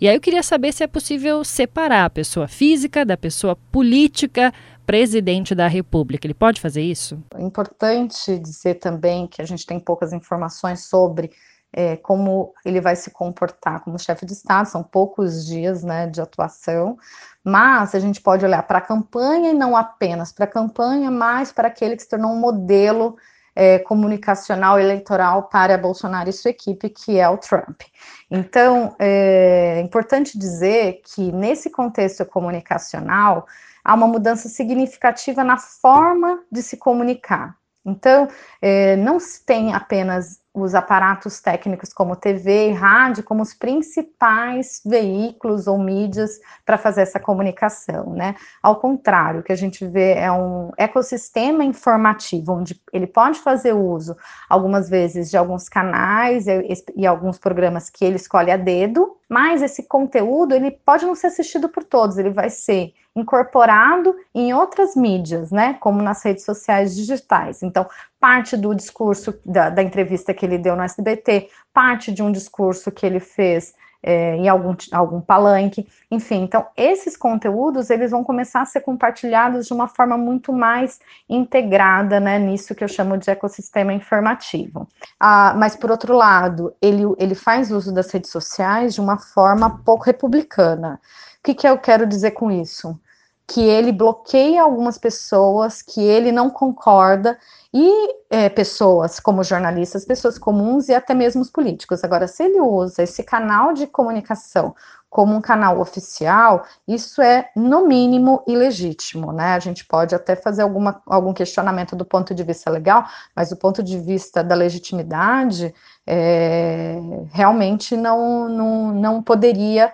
E aí eu queria saber se é possível separar a pessoa física da pessoa política presidente da República. Ele pode fazer isso? É importante dizer também que a gente tem poucas informações sobre é, como ele vai se comportar como chefe de Estado, são poucos dias né, de atuação, mas a gente pode olhar para a campanha e não apenas para a campanha, mas para aquele que se tornou um modelo é, comunicacional eleitoral para Bolsonaro e sua equipe, que é o Trump. Então, é importante dizer que nesse contexto comunicacional, há uma mudança significativa na forma de se comunicar. Então, é, não se tem apenas os aparatos técnicos como TV e rádio como os principais veículos ou mídias para fazer essa comunicação, né? Ao contrário, o que a gente vê é um ecossistema informativo onde ele pode fazer uso algumas vezes de alguns canais e, e alguns programas que ele escolhe a dedo, mas esse conteúdo ele pode não ser assistido por todos, ele vai ser incorporado em outras mídias, né, como nas redes sociais digitais. Então, parte do discurso da, da entrevista que ele deu no SBT, parte de um discurso que ele fez é, em algum, algum palanque, enfim. Então, esses conteúdos, eles vão começar a ser compartilhados de uma forma muito mais integrada, né, nisso que eu chamo de ecossistema informativo. Ah, mas, por outro lado, ele, ele faz uso das redes sociais de uma forma pouco republicana. O que, que eu quero dizer com isso? Que ele bloqueia algumas pessoas, que ele não concorda, e é, pessoas como jornalistas, pessoas comuns e até mesmo os políticos. Agora, se ele usa esse canal de comunicação como um canal oficial, isso é, no mínimo, ilegítimo, né? A gente pode até fazer alguma, algum questionamento do ponto de vista legal, mas do ponto de vista da legitimidade, é, realmente não, não, não poderia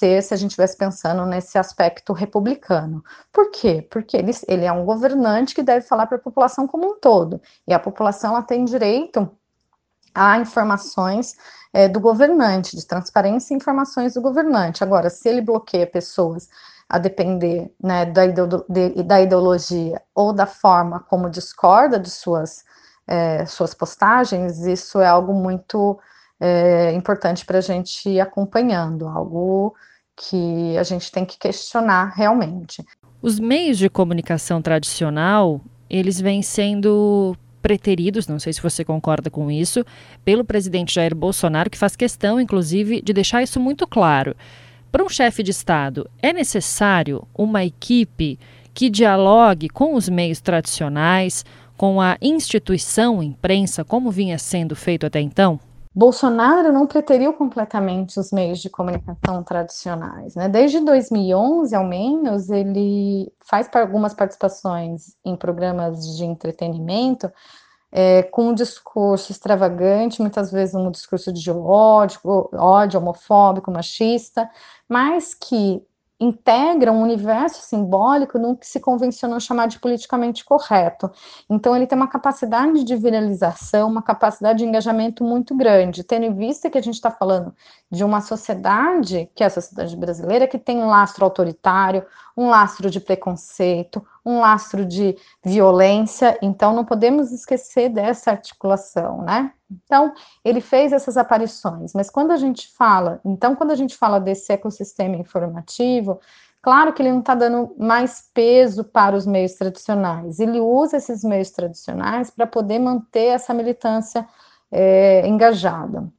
se a gente estivesse pensando nesse aspecto republicano. Por quê? Porque ele, ele é um governante que deve falar para a população como um todo, e a população ela tem direito a informações é, do governante, de transparência e informações do governante. Agora, se ele bloqueia pessoas a depender né, da, de, da ideologia ou da forma como discorda de suas, é, suas postagens, isso é algo muito é, importante para a gente ir acompanhando, algo que a gente tem que questionar realmente. Os meios de comunicação tradicional, eles vêm sendo preteridos, não sei se você concorda com isso, pelo presidente Jair Bolsonaro, que faz questão, inclusive, de deixar isso muito claro. Para um chefe de Estado, é necessário uma equipe que dialogue com os meios tradicionais, com a instituição imprensa, como vinha sendo feito até então? Bolsonaro não preteriu completamente os meios de comunicação tradicionais. Né? Desde 2011, ao menos, ele faz algumas participações em programas de entretenimento é, com um discurso extravagante, muitas vezes um discurso de ódio, ódio homofóbico, machista, mas que integra um universo simbólico no que se convencionou chamar de politicamente correto. Então, ele tem uma capacidade de viralização, uma capacidade de engajamento muito grande, tendo em vista que a gente está falando de uma sociedade, que é a sociedade brasileira, que tem um lastro autoritário, um lastro de preconceito, um lastro de violência, então não podemos esquecer dessa articulação, né? Então, ele fez essas aparições, mas quando a gente fala, então, quando a gente fala desse ecossistema informativo, claro que ele não está dando mais peso para os meios tradicionais, ele usa esses meios tradicionais para poder manter essa militância é, engajada.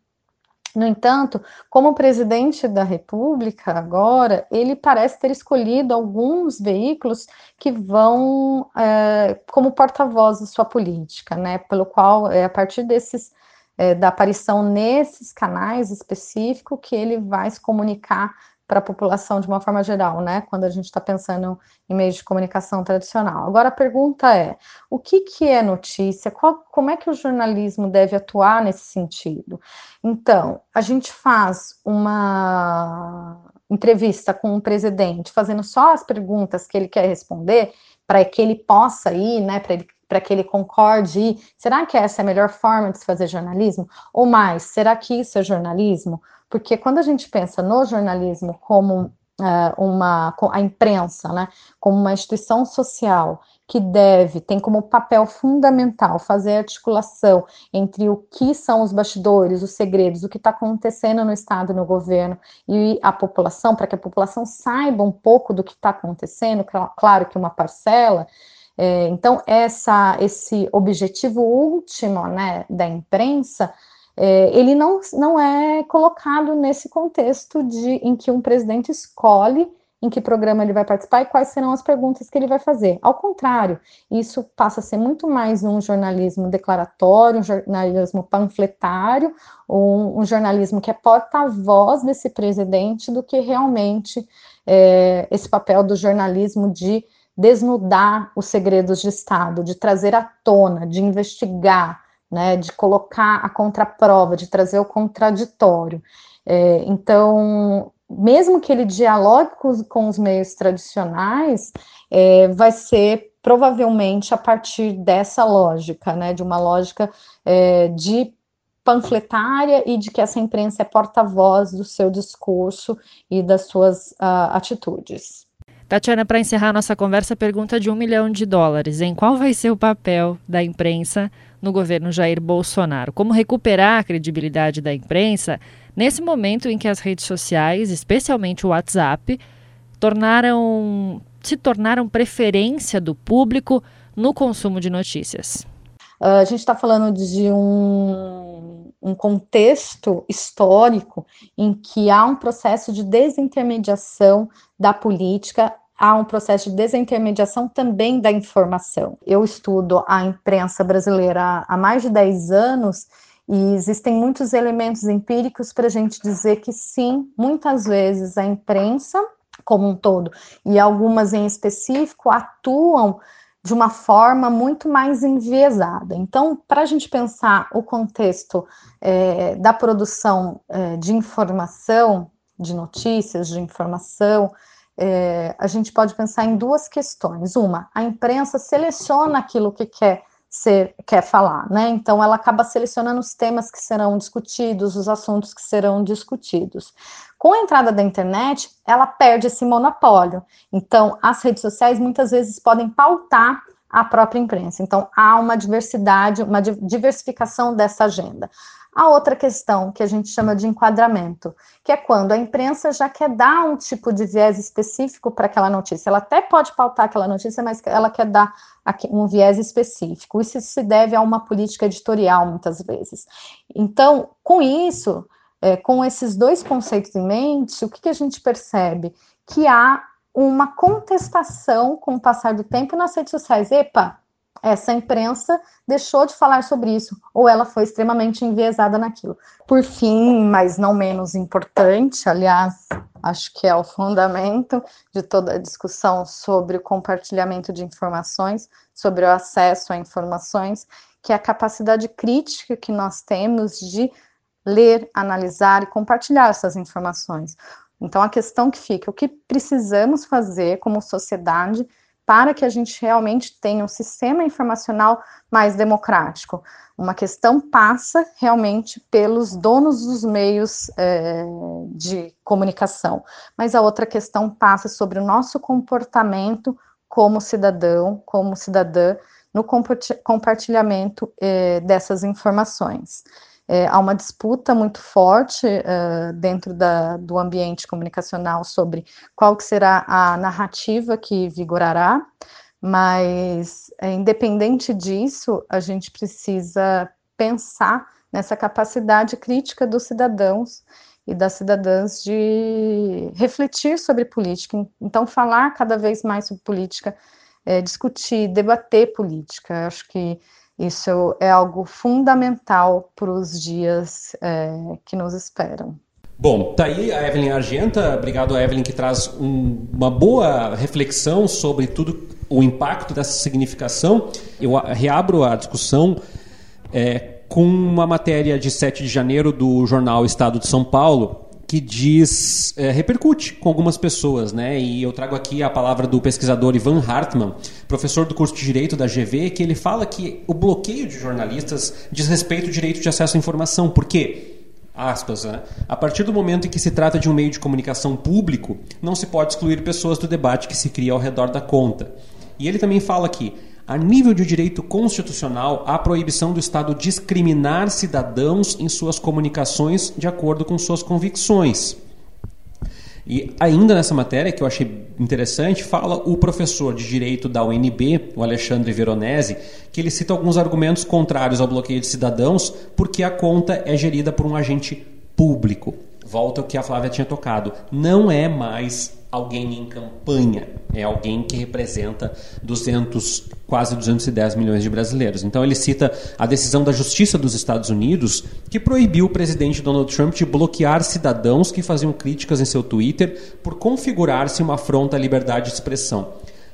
No entanto, como presidente da República agora, ele parece ter escolhido alguns veículos que vão é, como porta-voz da sua política, né? Pelo qual, é, a partir desses é, da aparição nesses canais específicos que ele vai se comunicar para a população de uma forma geral, né? Quando a gente está pensando em meios de comunicação tradicional. Agora a pergunta é: o que, que é notícia? Qual, como é que o jornalismo deve atuar nesse sentido? Então, a gente faz uma entrevista com o presidente, fazendo só as perguntas que ele quer responder, para que ele possa ir, né? Para ele para que ele concorde será que essa é a melhor forma de se fazer jornalismo? Ou mais, será que isso é jornalismo? Porque quando a gente pensa no jornalismo como uh, uma a imprensa, né, como uma instituição social que deve, tem como papel fundamental fazer articulação entre o que são os bastidores, os segredos, o que está acontecendo no Estado, no governo e a população, para que a população saiba um pouco do que está acontecendo, claro que uma parcela, é, então, essa, esse objetivo último né, da imprensa, é, ele não, não é colocado nesse contexto de, em que um presidente escolhe em que programa ele vai participar e quais serão as perguntas que ele vai fazer. Ao contrário, isso passa a ser muito mais um jornalismo declaratório, um jornalismo panfletário, um, um jornalismo que é porta-voz desse presidente do que realmente é, esse papel do jornalismo de desnudar os segredos de Estado, de trazer à tona, de investigar, né, de colocar a contraprova, de trazer o contraditório. É, então, mesmo que ele dialogue com, com os meios tradicionais, é, vai ser provavelmente a partir dessa lógica, né, de uma lógica é, de panfletária e de que essa imprensa é porta-voz do seu discurso e das suas uh, atitudes. Tatiana, para encerrar nossa conversa, pergunta de um milhão de dólares. Em qual vai ser o papel da imprensa no governo Jair Bolsonaro? Como recuperar a credibilidade da imprensa nesse momento em que as redes sociais, especialmente o WhatsApp, tornaram, se tornaram preferência do público no consumo de notícias? Uh, a gente está falando de um, um contexto histórico em que há um processo de desintermediação da política há um processo de desintermediação também da informação. Eu estudo a imprensa brasileira há mais de 10 anos e existem muitos elementos empíricos para a gente dizer que sim, muitas vezes a imprensa como um todo, e algumas em específico, atuam de uma forma muito mais enviesada. Então, para a gente pensar o contexto é, da produção é, de informação, de notícias, de informação, é, a gente pode pensar em duas questões. Uma, a imprensa seleciona aquilo que quer ser, quer falar, né? Então ela acaba selecionando os temas que serão discutidos, os assuntos que serão discutidos. Com a entrada da internet, ela perde esse monopólio. Então, as redes sociais muitas vezes podem pautar a própria imprensa. Então, há uma diversidade, uma diversificação dessa agenda. A outra questão que a gente chama de enquadramento, que é quando a imprensa já quer dar um tipo de viés específico para aquela notícia. Ela até pode pautar aquela notícia, mas ela quer dar um viés específico. Isso se deve a uma política editorial, muitas vezes. Então, com isso, é, com esses dois conceitos em mente, o que, que a gente percebe? Que há uma contestação com o passar do tempo nas redes sociais. Epa, essa imprensa deixou de falar sobre isso, ou ela foi extremamente enviesada naquilo. Por fim, mas não menos importante, aliás, acho que é o fundamento de toda a discussão sobre o compartilhamento de informações, sobre o acesso a informações, que é a capacidade crítica que nós temos de ler, analisar e compartilhar essas informações. Então, a questão que fica, o que precisamos fazer como sociedade para que a gente realmente tenha um sistema informacional mais democrático? Uma questão passa realmente pelos donos dos meios é, de comunicação, mas a outra questão passa sobre o nosso comportamento como cidadão, como cidadã, no compartilhamento é, dessas informações. É, há uma disputa muito forte uh, dentro da, do ambiente comunicacional sobre qual que será a narrativa que vigorará, mas é, independente disso, a gente precisa pensar nessa capacidade crítica dos cidadãos e das cidadãs de refletir sobre política. Então, falar cada vez mais sobre política, é, discutir, debater política. Acho que isso é algo fundamental para os dias é, que nos esperam. Bom, tá aí a Evelyn Argenta. Obrigado Evelyn que traz um, uma boa reflexão sobre tudo o impacto dessa significação. Eu reabro a discussão é, com uma matéria de 7 de janeiro do jornal Estado de São Paulo, que diz, é, repercute com algumas pessoas, né? E eu trago aqui a palavra do pesquisador Ivan Hartmann, professor do curso de Direito da GV, que ele fala que o bloqueio de jornalistas diz respeito ao direito de acesso à informação. Por quê? Aspas, né? A partir do momento em que se trata de um meio de comunicação público, não se pode excluir pessoas do debate que se cria ao redor da conta. E ele também fala que a nível de direito constitucional, há proibição do Estado discriminar cidadãos em suas comunicações de acordo com suas convicções. E ainda nessa matéria, que eu achei interessante, fala o professor de direito da UNB, o Alexandre Veronese, que ele cita alguns argumentos contrários ao bloqueio de cidadãos, porque a conta é gerida por um agente público. Volta o que a Flávia tinha tocado. Não é mais alguém em campanha, é alguém que representa 200, quase 210 milhões de brasileiros. Então ele cita a decisão da Justiça dos Estados Unidos que proibiu o presidente Donald Trump de bloquear cidadãos que faziam críticas em seu Twitter por configurar-se uma afronta à liberdade de expressão.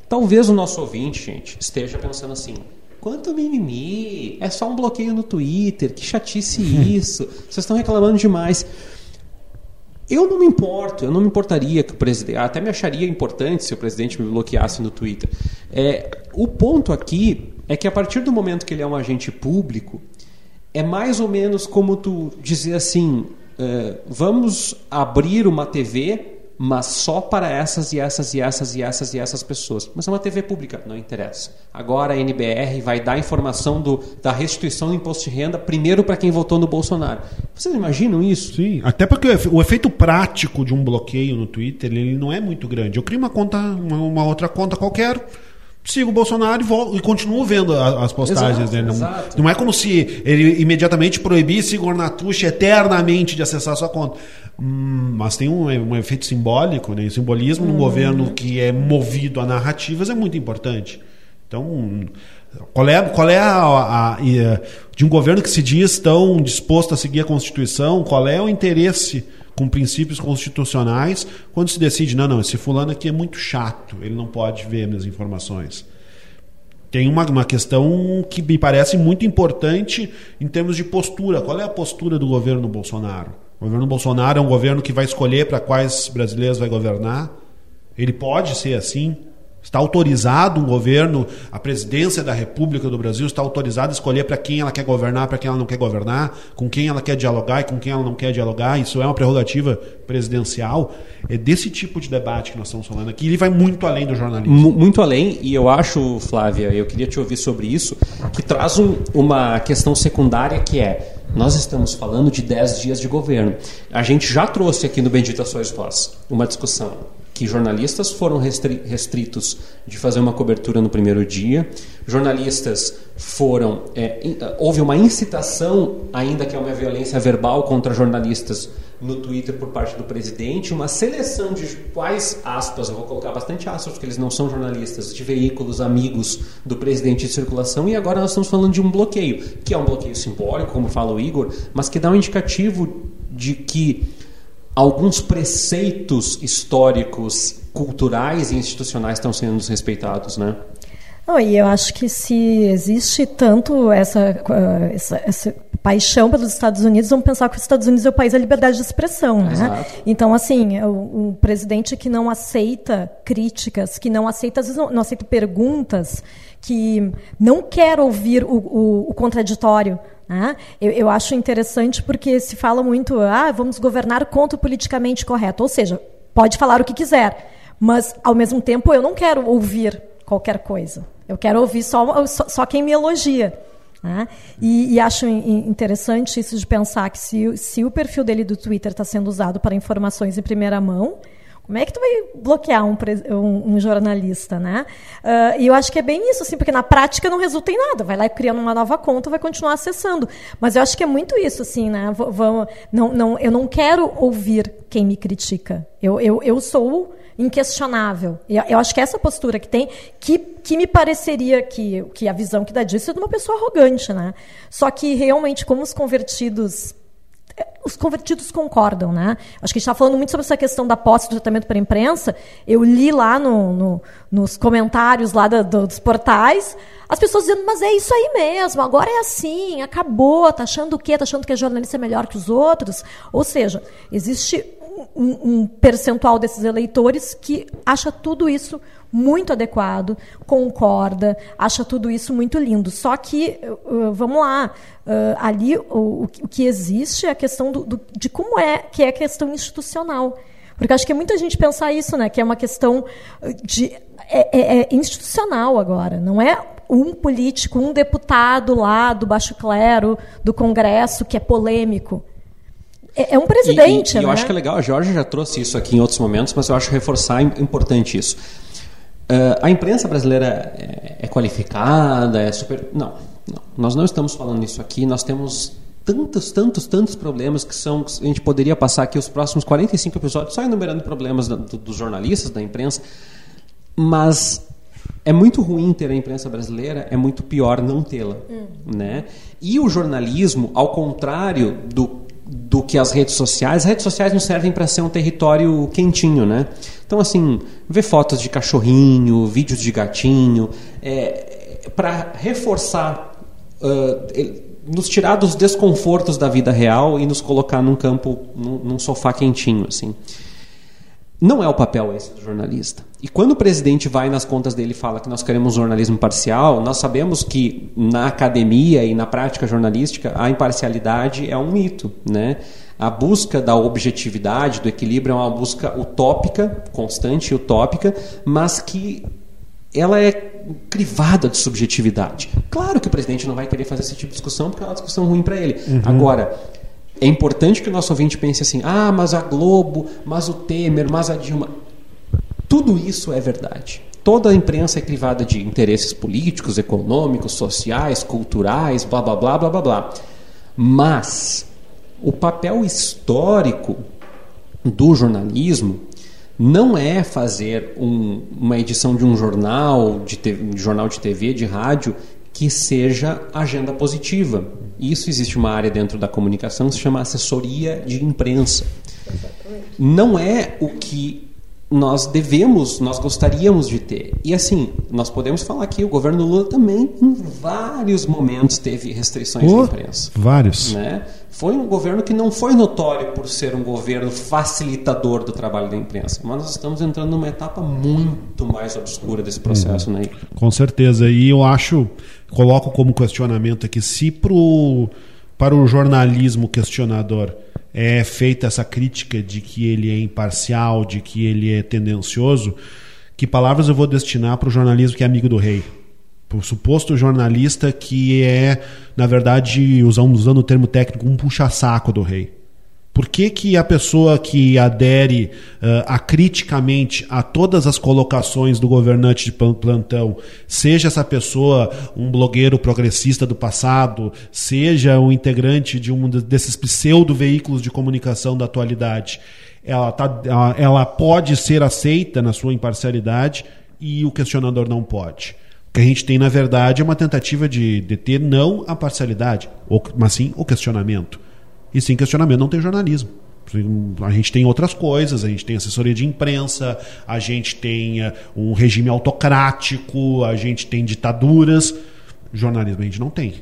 Talvez o nosso ouvinte, gente, esteja pensando assim: Quanto mimimi, é só um bloqueio no Twitter, que chatice isso, vocês estão reclamando demais. Eu não me importo, eu não me importaria que o presidente. Até me acharia importante se o presidente me bloqueasse no Twitter. É, o ponto aqui é que a partir do momento que ele é um agente público, é mais ou menos como tu dizer assim: uh, vamos abrir uma TV mas só para essas e essas e essas e essas e essas pessoas. Mas é uma TV pública, não interessa. Agora a NBR vai dar informação do, da restituição do imposto de renda primeiro para quem votou no Bolsonaro. Vocês imaginam isso? Sim, até porque o efeito prático de um bloqueio no Twitter ele não é muito grande. Eu crio uma conta, uma, outra conta qualquer sigo o Bolsonaro e, volto, e continuo vendo as postagens exato, dele. Não, exato. não é como se ele imediatamente proibisse Igor Natucci eternamente de acessar a sua conta. Hum, mas tem um, um, efeito simbólico, né? o simbolismo hum. num governo que é movido a narrativas é muito importante. Então, qual é, qual é a, a, a, de um governo que se diz tão disposto a seguir a Constituição, qual é o interesse com princípios constitucionais, quando se decide, não, não, esse fulano aqui é muito chato, ele não pode ver minhas informações. Tem uma, uma questão que me parece muito importante em termos de postura. Qual é a postura do governo Bolsonaro? O governo Bolsonaro é um governo que vai escolher para quais brasileiros vai governar? Ele pode ser assim? Está autorizado um governo, a presidência da República do Brasil está autorizada a escolher para quem ela quer governar, para quem ela não quer governar, com quem ela quer dialogar e com quem ela não quer dialogar. Isso é uma prerrogativa presidencial. É desse tipo de debate que nós estamos falando aqui. Ele vai muito além do jornalismo. Muito além, e eu acho, Flávia, eu queria te ouvir sobre isso, que traz um, uma questão secundária que é nós estamos falando de 10 dias de governo. A gente já trouxe aqui no Bendita Sois Vós uma discussão que jornalistas foram restritos de fazer uma cobertura no primeiro dia, jornalistas foram. É, houve uma incitação, ainda que é uma violência verbal contra jornalistas no Twitter por parte do presidente, uma seleção de quais aspas, eu vou colocar bastante aspas porque eles não são jornalistas, de veículos amigos do presidente de circulação, e agora nós estamos falando de um bloqueio, que é um bloqueio simbólico, como fala o Igor, mas que dá um indicativo de que alguns preceitos históricos, culturais e institucionais estão sendo desrespeitados, né? Oh, e eu acho que se existe tanto essa, uh, essa, essa, paixão pelos Estados Unidos, vamos pensar que os Estados Unidos é o país da liberdade de expressão. Né? Então, assim, o, o, presidente que não aceita críticas, que não aceita, às vezes não, não aceita perguntas, que não quer ouvir o, o, o contraditório. Né? Eu, eu acho interessante porque se fala muito, ah, vamos governar contra o politicamente correto. Ou seja, pode falar o que quiser, mas, ao mesmo tempo, eu não quero ouvir qualquer coisa. Eu quero ouvir só, só, só quem me elogia. Né? E, e, acho interessante isso de pensar que se, se o perfil dele do Twitter está sendo usado para informações em primeira mão, como é que tu vai bloquear um, um, um jornalista, né? Uh, e eu acho que é bem isso, assim, porque na prática não resulta em nada. Vai lá criando uma nova conta, vai continuar acessando. Mas eu acho que é muito isso, assim, né? Vamos, não, não, eu não quero ouvir quem me critica. Eu, eu, eu sou inquestionável. E eu acho que essa postura que tem, que, que me pareceria que, que a visão que dá disso é de uma pessoa arrogante, né? Só que realmente, como os convertidos os convertidos concordam, né? Acho que a gente está falando muito sobre essa questão da posse do tratamento para a imprensa. Eu li lá no, no, nos comentários lá do, do, dos portais as pessoas dizendo, mas é isso aí mesmo, agora é assim, acabou, tá achando o quê? Tá achando que a jornalista é melhor que os outros? Ou seja, existe um, um, percentual desses eleitores que acha tudo isso muito adequado, concorda, acha tudo isso muito lindo. Só que, uh, vamos lá, uh, ali o, o, que existe é a questão do, do, de como é que é a questão institucional. Porque acho que é muita gente pensar isso, né? Que é uma questão de é, é, é institucional agora, não é um político, um deputado lá do baixo clero, do Congresso, que é polêmico. É, é um presidente, e, e, né? eu acho que é legal, a Jorge já trouxe isso aqui em outros momentos, mas eu acho reforçar importante isso. Uh, a imprensa brasileira é, é, qualificada, é super. Não, não, nós não estamos falando isso aqui, nós temos tantos, tantos, tantos problemas que são. A gente poderia passar aqui os próximos 45 episódios só enumerando problemas do, dos jornalistas, da imprensa, mas é muito ruim ter a imprensa brasileira, é muito pior não tê-la. Hum. Né? E o jornalismo, ao contrário do do que as redes sociais. As redes sociais não servem para ser um território quentinho, né? Então, assim, ver fotos de cachorrinho, vídeos de gatinho, é, para reforçar, uh, nos tirar dos desconfortos da vida real e nos colocar num campo, num, num sofá quentinho, assim. Não é o papel esse do jornalista. E quando o presidente vai nas contas dele e fala que nós queremos jornalismo parcial, nós sabemos que na academia e na prática jornalística a imparcialidade é um mito, né? A busca da objetividade, do equilíbrio é uma busca utópica, constante e utópica, mas que ela é crivada de subjetividade. Claro que o presidente não vai querer fazer esse tipo de discussão porque é uma discussão ruim para ele. Uhum. Agora, é importante que o nosso ouvinte pense assim: ah, mas a Globo, mas o Temer, mas a Dilma. Tudo isso é verdade. Toda a imprensa é crivada de interesses políticos, econômicos, sociais, culturais, blá blá blá blá blá blá. Mas o papel histórico do jornalismo não é fazer um, uma edição de um jornal, de, de jornal de TV, de rádio, que seja agenda positiva. Isso existe uma área dentro da comunicação que se chama assessoria de imprensa. Não é o que nós devemos, nós gostaríamos de ter. E assim, nós podemos falar que o governo Lula também, em vários momentos, teve restrições oh, imprensa. Vários. Né? Foi um governo que não foi notório por ser um governo facilitador do trabalho da imprensa, mas nós estamos entrando numa etapa muito mais obscura desse processo, uhum. né? Com certeza. E eu acho, coloco como questionamento aqui, se pro, para o jornalismo questionador é feita essa crítica de que ele é imparcial, de que ele é tendencioso, que palavras eu vou destinar para o jornalismo que é amigo do rei? Para o suposto jornalista que é, na verdade, usando, usando o termo técnico, um puxa-saco do rei. Por que, que a pessoa que adere uh, acriticamente a todas as colocações do governante de plantão, seja essa pessoa um blogueiro progressista do passado, seja um integrante de um desses pseudo-veículos de comunicação da atualidade, ela, tá, ela, ela pode ser aceita na sua imparcialidade e o questionador não pode. O que a gente tem, na verdade, é uma tentativa de deter não a parcialidade, mas sim o questionamento. E sem questionamento não tem jornalismo. A gente tem outras coisas, a gente tem assessoria de imprensa, a gente tem uh, um regime autocrático, a gente tem ditaduras. Jornalismo a gente não tem.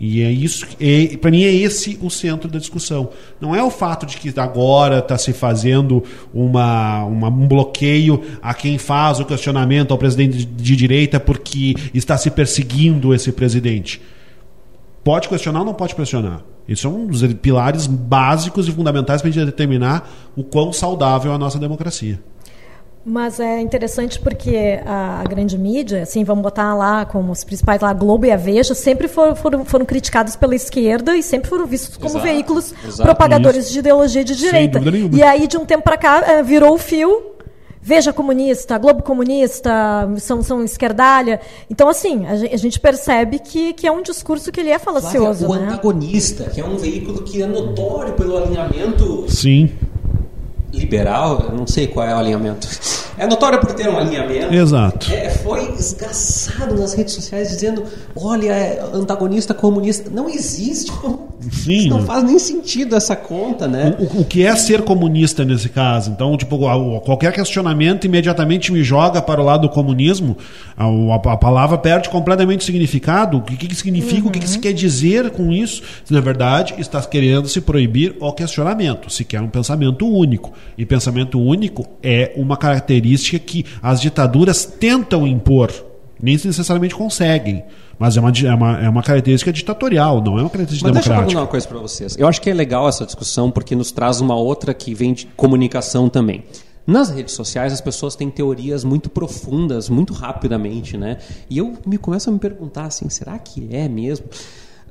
E é isso, é, para mim é esse o centro da discussão. Não é o fato de que agora está se fazendo uma, uma, um bloqueio a quem faz o questionamento ao presidente de, de direita porque está se perseguindo esse presidente. Pode questionar ou não pode questionar? Isso é um dos pilares básicos e fundamentais para a gente determinar o quão saudável é a nossa democracia. Mas é interessante porque a, a, grande mídia, assim, vamos botar lá como os principais, lá, a Globo e a Veja, sempre foram, foram, foram criticados pela esquerda e sempre foram vistos como exato, veículos exato, propagadores isso. de ideologia de direita. E aí, de um tempo para cá, é, virou o fio Veja Comunista, Globo Comunista, são, são esquerdalha. Então, assim, a gente percebe que, que é um discurso que ele é falacioso. Flávia, o né? antagonista, que é um veículo que é notório pelo alinhamento Sim liberal, não sei qual é o alinhamento. É notório por ter um alinhamento. Exato. É, foi esgaçado nas redes sociais dizendo: olha, é antagonista comunista. Não existe. Sim. Não faz nem sentido essa conta, né? O, o, que é ser comunista nesse caso? Então, tipo, qualquer questionamento imediatamente me joga para o lado do comunismo. A, a, a palavra perde completamente o significado. O que, que significa? Uhum. O que, que se quer dizer com isso? Se, na verdade, está querendo se proibir o questionamento. Se quer um pensamento único. E pensamento único é uma característica que as ditaduras tentam impor, nem necessariamente conseguem. Mas é uma, é uma, é uma característica ditatorial, não é uma característica Mas democrática. Deixa eu perguntar uma coisa para vocês. Eu acho que é legal essa discussão porque nos traz uma outra que vem de comunicação também. Nas redes sociais as pessoas têm teorias muito profundas, muito rapidamente, né? E eu me começo a me perguntar assim, será que é mesmo?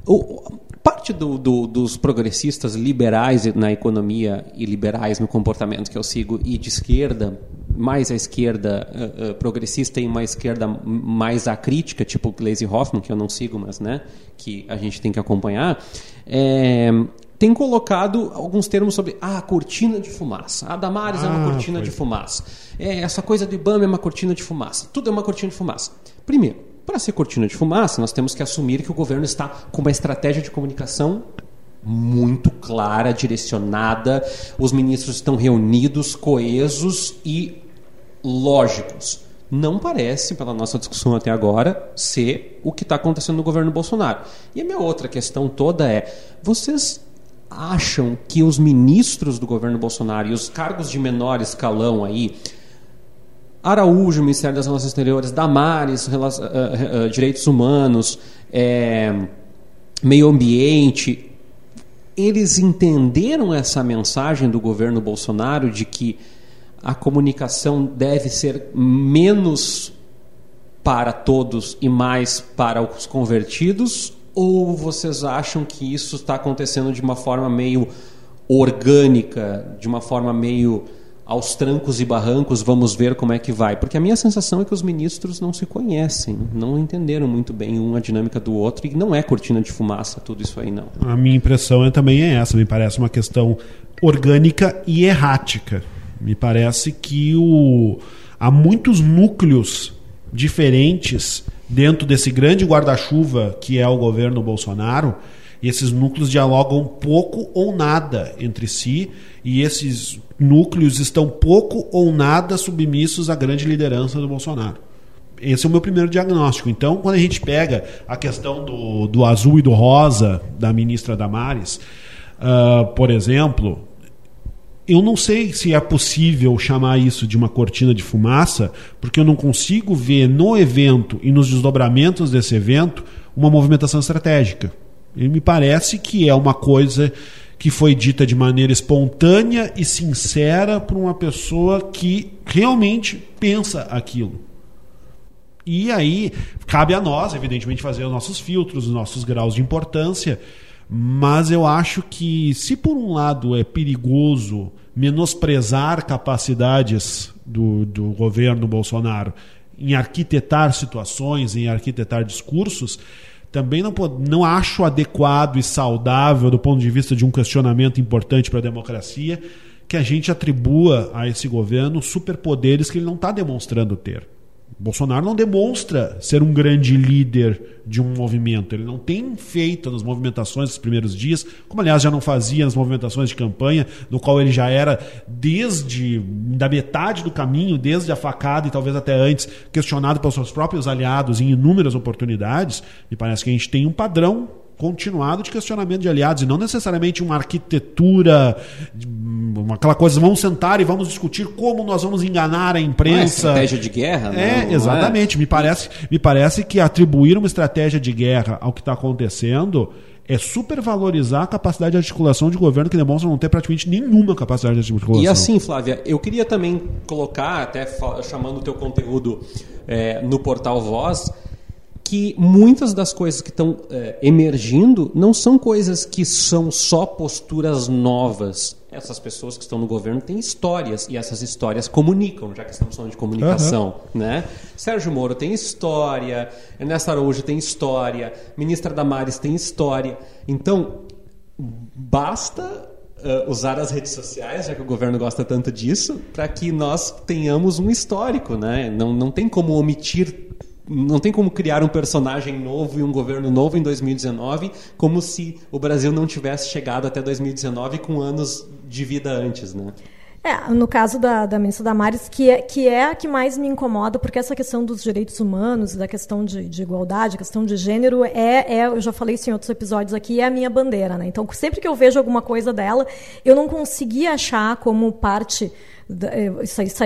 O, parte do, do, dos progressistas liberais na economia e liberais no comportamento que eu sigo e de esquerda, mais à esquerda uh, uh, progressista e uma esquerda mais acrítica, tipo Glaze Hoffman, que eu não sigo, mas né, que a gente tem que acompanhar, é, tem colocado alguns termos sobre ah, cortina de fumaça. A Damares ah, é uma ah, cortina foi. de fumaça. É, essa coisa do IBAMA é uma cortina de fumaça. Tudo é uma cortina de fumaça. Primeiro, para ser cortina de fumaça, nós temos que assumir que o governo está com uma estratégia de comunicação muito clara, direcionada. Os ministros estão reunidos, coesos e lógicos. Não parece, pela nossa discussão até agora, ser o que está acontecendo no governo Bolsonaro. E a minha outra questão toda é: vocês acham que os ministros do governo Bolsonaro e os cargos de menor escalão aí Araújo, Ministério das Relações Exteriores, Damares, uh, uh, Direitos Humanos, é, Meio Ambiente, eles entenderam essa mensagem do governo Bolsonaro de que a comunicação deve ser menos para todos e mais para os convertidos? Ou vocês acham que isso está acontecendo de uma forma meio orgânica, de uma forma meio aos trancos e barrancos, vamos ver como é que vai. Porque a minha sensação é que os ministros não se conhecem, não entenderam muito bem uma dinâmica do outro e não é cortina de fumaça tudo isso aí, não. A minha impressão é, também é essa, me parece uma questão orgânica e errática. Me parece que o... há muitos núcleos diferentes dentro desse grande guarda-chuva que é o governo Bolsonaro e esses núcleos dialogam pouco ou nada entre si, e esses núcleos estão pouco ou nada submissos à grande liderança do Bolsonaro. Esse é o meu primeiro diagnóstico. Então, quando a gente pega a questão do, do azul e do rosa da ministra Damares, uh, por exemplo, eu não sei se é possível chamar isso de uma cortina de fumaça, porque eu não consigo ver no evento e nos desdobramentos desse evento uma movimentação estratégica. E me parece que é uma coisa que foi dita de maneira espontânea e sincera por uma pessoa que realmente pensa aquilo. E aí cabe a nós, evidentemente, fazer os nossos filtros, os nossos graus de importância, mas eu acho que se por um lado é perigoso menosprezar capacidades do, do governo Bolsonaro em arquitetar situações, em arquitetar discursos, também não, não acho adequado e saudável, do ponto de vista de um questionamento importante para a democracia, que a gente atribua a esse governo superpoderes que ele não está demonstrando ter. Bolsonaro não demonstra ser um grande líder de um movimento. Ele não tem feito nas movimentações dos primeiros dias, como aliás já não fazia nas movimentações de campanha, no qual ele já era desde da metade do caminho, desde a facada e talvez até antes, questionado pelos seus próprios aliados em inúmeras oportunidades. Me parece que a gente tem um padrão continuado de questionamento de aliados e não necessariamente uma arquitetura, aquela coisa, vamos sentar e vamos discutir como nós vamos enganar a imprensa. Uma estratégia de guerra, é, não, exatamente. Não é? Me parece, me parece que atribuir uma estratégia de guerra ao que está acontecendo é supervalorizar a capacidade de articulação de governo que demonstra não ter praticamente nenhuma capacidade de articulação. E assim, Flávia, eu queria também colocar, até chamando o teu conteúdo é, no portal Voz, que muitas das coisas que estão é, emergindo não são coisas que são só posturas novas. Essas pessoas que estão no governo têm histórias e essas histórias comunicam, já que estamos falando de comunicação, uhum. né? Sérgio Moro tem história, Ernesto Araújo tem história, ministra Damares tem história. Então, basta Uh, usar as redes sociais, já que o governo gosta tanto disso, para que nós tenhamos um histórico, né? Não, não tem como omitir não tem como criar um personagem novo e um governo novo em 2019, como se o Brasil não tivesse chegado até 2019 com anos de vida antes, né? É, no caso da, da ministra Damares, que é, que é a que mais me incomoda, porque essa questão dos direitos humanos, da questão de, de igualdade, questão de gênero, é, é, eu já falei isso em outros episódios aqui, é a minha bandeira. Né? Então, sempre que eu vejo alguma coisa dela, eu não consegui achar como parte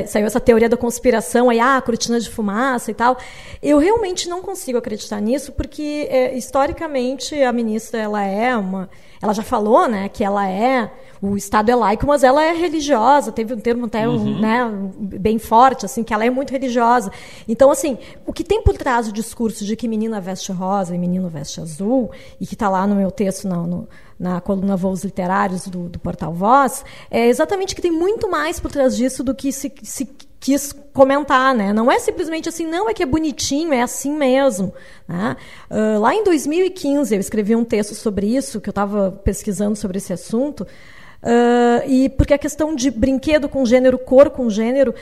saiu essa teoria da conspiração, aí, ah, cortina de fumaça e tal. Eu realmente não consigo acreditar nisso, porque é, historicamente a ministra ela é uma. Ela já falou né, que ela é. O Estado é laico, mas ela é religiosa. Teve um termo até uhum. né, bem forte, assim, que ela é muito religiosa. Então, assim, o que tem por trás do discurso de que menina veste rosa e menino veste azul, e que está lá no meu texto, não, no, na coluna Voos Literários do, do Portal Voz, é exatamente que tem muito mais por trás disso do que se, se quis comentar, né? Não é simplesmente assim, não é que é bonitinho, é assim mesmo. Né? Uh, lá em 2015 eu escrevi um texto sobre isso, que eu estava pesquisando sobre esse assunto, uh, e porque a questão de brinquedo com gênero, cor com gênero,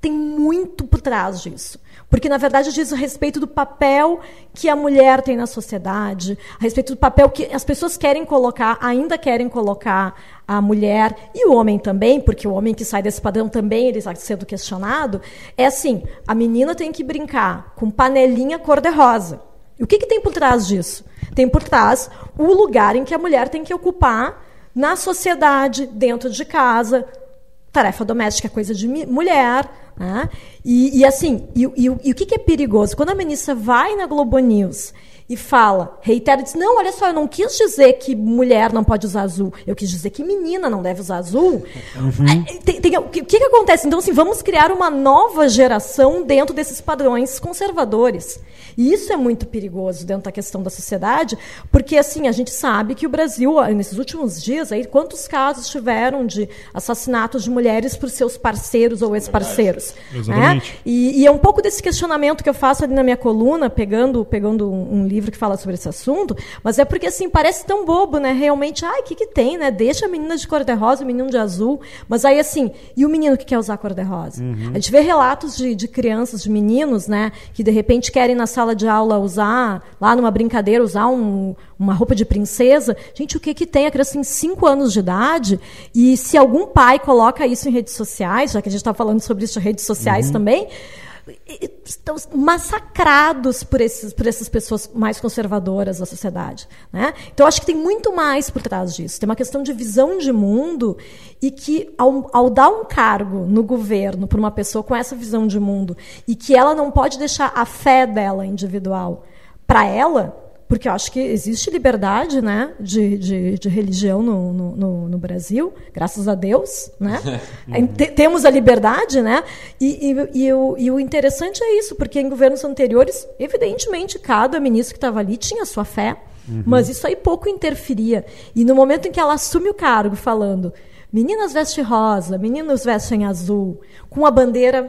tem muito por trás disso. Porque, na verdade, diz respeito do papel que a mulher tem na sociedade, a respeito do papel que as pessoas querem colocar, ainda querem colocar a mulher e o homem também, porque o homem que sai desse padrão também ele está sendo questionado. É assim: a menina tem que brincar com panelinha cor-de-rosa. E o que, que tem por trás disso? Tem por trás o lugar em que a mulher tem que ocupar na sociedade, dentro de casa, tarefa doméstica é coisa de mulher, né? E, e assim, e, e, e, o que, que é perigoso? Quando a ministra vai na Globo News e fala, reitera, diz, não, olha só, eu não quis dizer que mulher não pode usar azul, eu quis dizer que menina não deve usar azul. Uhum. Tem, tem, o que, que, acontece? Então, assim, vamos criar uma nova geração dentro desses padrões conservadores. E isso é muito perigoso dentro da questão da sociedade, porque assim, a gente sabe que o Brasil, nesses últimos dias, aí, quantos casos tiveram de assassinatos de mulheres por seus parceiros ou ex-parceiros. Né? E, e, é um pouco desse questionamento que eu faço ali na minha coluna, pegando, pegando um, um livro que fala sobre esse assunto, mas é porque assim, parece tão bobo, né? Realmente, ai, o que, que tem, né? Deixa a menina de cor-de-rosa, o menino de azul. Mas aí, assim, e o menino que quer usar cor-de-rosa? Uhum. A gente vê relatos de, de crianças, de meninos, né? Que de repente querem na sala de aula usar, lá numa brincadeira, usar um, uma roupa de princesa. Gente, o que, que tem? A criança tem 5 anos de idade, e se algum pai coloca isso em redes sociais, já que a gente está falando sobre isso em redes sociais uhum. também, estão massacrados por, esses, por essas pessoas mais conservadoras da sociedade. Né? Então, acho que tem muito mais por trás disso. Tem uma questão de visão de mundo e que, ao, ao dar um cargo no governo para uma pessoa com essa visão de mundo e que ela não pode deixar a fé dela individual para ela, porque eu acho que existe liberdade né, de, de, de religião no, no, no, Brasil, graças a Deus. Né? Temos a liberdade, né? E, e, e, o, e o interessante é isso, porque em governos anteriores, evidentemente, cada ministro que estava ali tinha sua fé, uhum. mas isso aí pouco interferia. E no momento em que ela assume o cargo falando meninas vestem rosa, meninos vestem azul, com a bandeira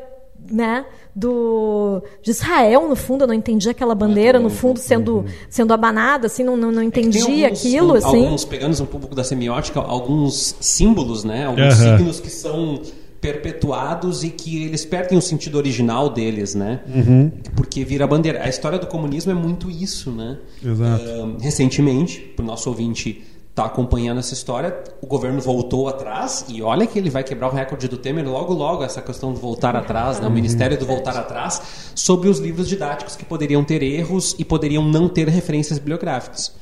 né, do, de Israel, no fundo, eu não entendia aquela bandeira, no fundo, sendo, sendo abanada, assim, não, não, não entendia é alguns, aquilo, assim. Alguns, pegando um pouco da semiótica, alguns símbolos, né, alguns signos que são perpetuados e que eles perdem o sentido original deles, né? Uhum. Porque vira bandeira. A história do comunismo é muito isso, né? Exato. Uh, recentemente, para o nosso ouvinte está acompanhando essa história, o governo voltou atrás e olha que ele vai quebrar o recorde do Temer logo logo essa questão do voltar atrás, né? o Ministério do voltar atrás sobre os livros didáticos que poderiam ter erros e poderiam não ter referências bibliográficas.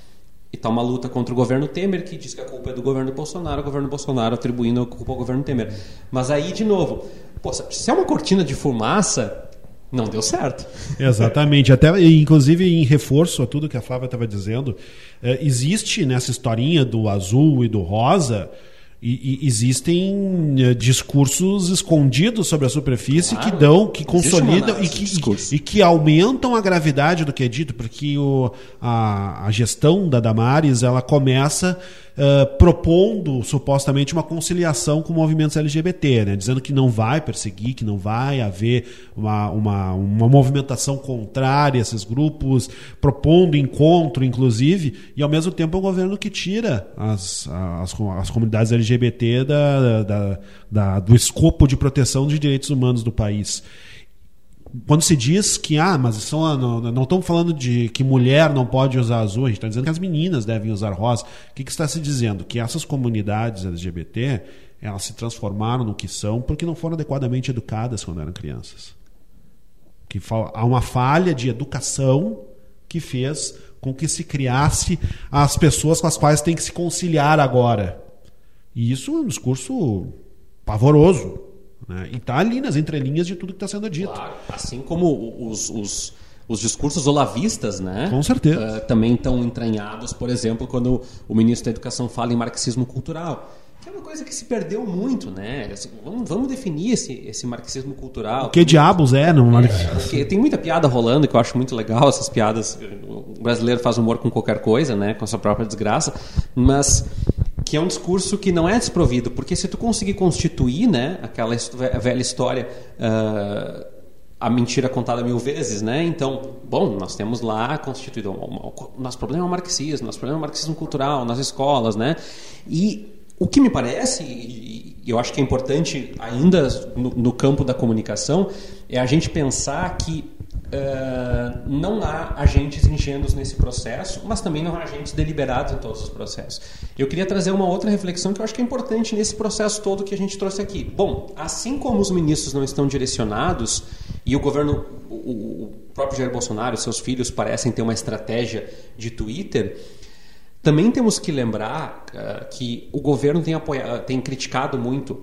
E está uma luta contra o governo Temer, que diz que a culpa é do governo Bolsonaro, o governo Bolsonaro atribuindo a culpa ao governo Temer. Mas aí, de novo, pô, se é uma cortina de fumaça, não deu certo. Exatamente. Até, inclusive, em reforço a tudo que a Flávia estava dizendo, é, existe nessa historinha do azul e do rosa e, e, existem uh, discursos escondidos sobre a superfície claro. que dão, que consolidam e que, e, e, que aumentam a gravidade do que é dito, porque o, a, a gestão da Damares ela começa uh, propondo supostamente uma conciliação com movimentos LGBT, né? dizendo que não vai perseguir, que não vai haver uma, uma, uma movimentação contrária a esses grupos, propondo encontro, inclusive, e ao mesmo tempo é um governo que tira as, as, as comunidades LGBT da, da, da, do escopo de proteção de direitos humanos do país quando se diz que, ah, mas são, não, não estamos falando de que mulher não pode usar azul, a gente está dizendo que as meninas devem usar rosa. O que, que está se dizendo? Que essas comunidades LGBT elas se transformaram no que são porque não foram adequadamente educadas quando eram crianças. Que há uma falha de educação que fez com que se criasse as pessoas com as quais tem que se conciliar agora. E isso é um discurso pavoroso. Né? E está ali nas entrelinhas de tudo que está sendo dito. Claro, assim como os, os, os discursos olavistas, né? Com certeza. Uh, também estão entranhados, por exemplo, quando o ministro da Educação fala em marxismo cultural. Que é uma coisa que se perdeu muito, né? Assim, vamos, vamos definir esse, esse marxismo cultural. O que diabos é marxismo? É, tem muita piada rolando que eu acho muito legal, essas piadas. O brasileiro faz humor com qualquer coisa, né? Com a sua própria desgraça. Mas que é um discurso que não é desprovido, porque se tu conseguir constituir, né, aquela velha história, uh, a mentira contada mil vezes, né? Então, bom, nós temos lá constituído o nosso problema é o marxismo, nosso problema é o marxismo cultural nas escolas, né? E o que me parece, e eu acho que é importante ainda no, no campo da comunicação, é a gente pensar que Uh, não há agentes ingênuos nesse processo, mas também não há agentes deliberados em todos os processos. Eu queria trazer uma outra reflexão que eu acho que é importante nesse processo todo que a gente trouxe aqui. Bom, assim como os ministros não estão direcionados e o governo, o, o próprio Jair Bolsonaro, seus filhos parecem ter uma estratégia de Twitter, também temos que lembrar uh, que o governo tem, apoiado, tem criticado muito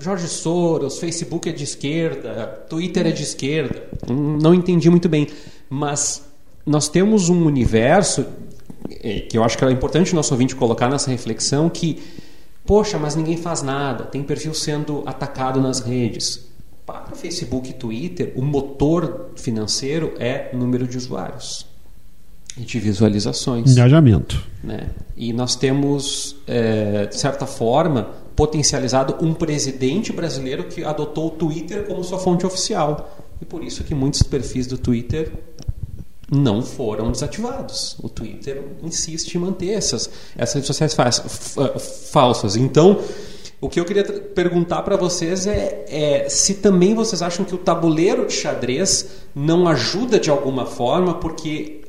Jorge Soros, Facebook é de esquerda, Twitter é de esquerda. Não entendi muito bem. Mas nós temos um universo é, que eu acho que é importante o nosso ouvinte colocar nessa reflexão que, poxa, mas ninguém faz nada, tem perfil sendo atacado nas redes. Para Facebook e Twitter, o motor financeiro é número de usuários e de visualizações. Engajamento. Né? E nós temos, é, de certa forma, potencializado um presidente brasileiro que adotou o Twitter como sua fonte oficial. E por isso que muitos perfis do Twitter não foram desativados. O Twitter insiste em manter essas, essas redes sociais falsas. Então, o que eu queria perguntar para vocês é, é, se também vocês acham que o tabuleiro de xadrez não ajuda de alguma forma, porque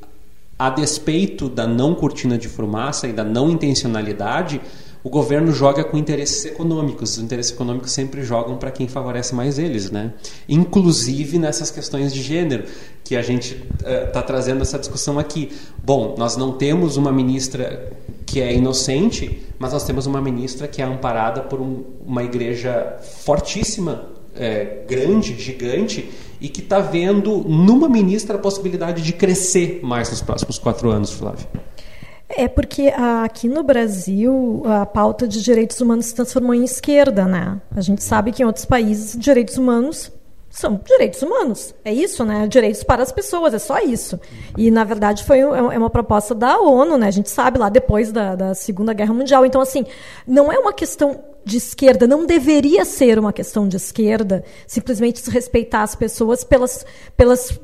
a despeito da não cortina de fumaça e da não intencionalidade, o governo joga com interesses econômicos. Os interesses econômicos sempre jogam para quem favorece mais eles, né? Inclusive nessas questões de gênero, que a gente está uh, trazendo essa discussão aqui. Bom, nós não temos uma ministra que é inocente, mas nós temos uma ministra que é amparada por um, uma igreja fortíssima, é, grande, gigante, e que está vendo numa ministra a possibilidade de crescer mais nos próximos quatro anos, Flávio. É porque aqui no Brasil a pauta de direitos humanos se transformou em esquerda, né? A gente sabe que em outros países direitos humanos são direitos humanos. É isso, né? Direitos para as pessoas, é só isso. E, na verdade, foi é, é uma proposta da ONU, né? A gente sabe lá depois da, da Segunda Guerra Mundial. Então, assim, não é uma questão de esquerda, não deveria ser uma questão de esquerda simplesmente respeitar as pessoas pelas, pelas,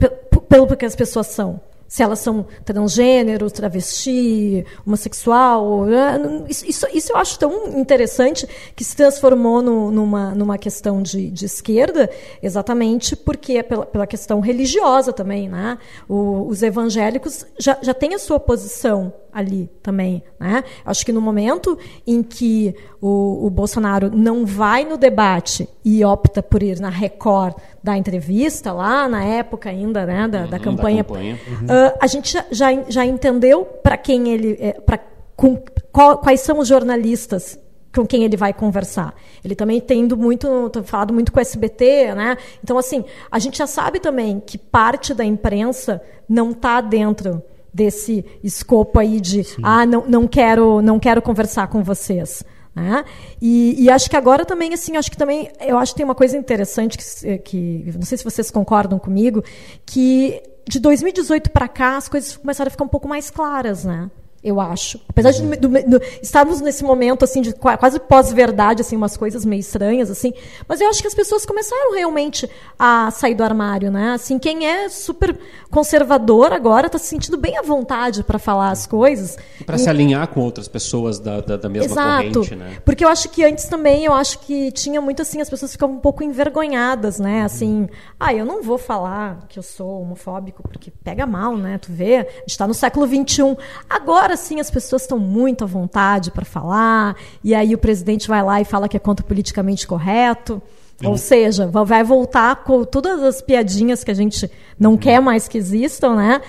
pelo que as pessoas são. Se elas são transgênero, travesti, homossexual. Né? Isso, isso, eu acho tão interessante que se transformou no, numa, numa questão de, de esquerda, exatamente porque é pela, pela questão religiosa também. Né? O, os evangélicos já, já têm a sua posição ali também. Né? Acho que no momento em que o, o Bolsonaro não vai no debate e opta por ir na Record da entrevista, lá na época ainda né, da, uhum, da campanha, da campanha. Uhum. Uh, a gente já, já entendeu para quem ele. É, pra, com, qual, quais são os jornalistas com quem ele vai conversar. Ele também tendo muito, falado muito com o SBT, né? Então assim, a gente já sabe também que parte da imprensa não está dentro desse escopo aí de Sim. ah não, não quero não quero conversar com vocês né? E, e, acho que agora também assim acho que também eu acho que tem uma coisa interessante que, que não sei se vocês concordam comigo que de 2018 para cá as coisas começaram a ficar um pouco mais claras né eu acho. Apesar de do, do, estarmos nesse momento assim de quase pós-verdade, assim, umas coisas meio estranhas, assim, mas eu acho que as pessoas começaram realmente a sair do armário, né? Assim, quem é super conservador agora está se sentindo bem à vontade para falar as coisas. Para se alinhar com outras pessoas da, da, da mesma Exato. corrente, né? Porque eu acho que antes também, eu acho que tinha muito assim, as pessoas ficavam um pouco envergonhadas, né? Assim, ah, eu não vou falar que eu sou homofóbico, porque pega mal, né? Tu vê, a gente está no século XXI. Agora, assim as pessoas estão muito à vontade para falar, e aí o presidente vai lá e fala que é contra o politicamente correto. Ou seja, vai voltar com todas as piadinhas que a gente não uhum. quer mais que existam, né?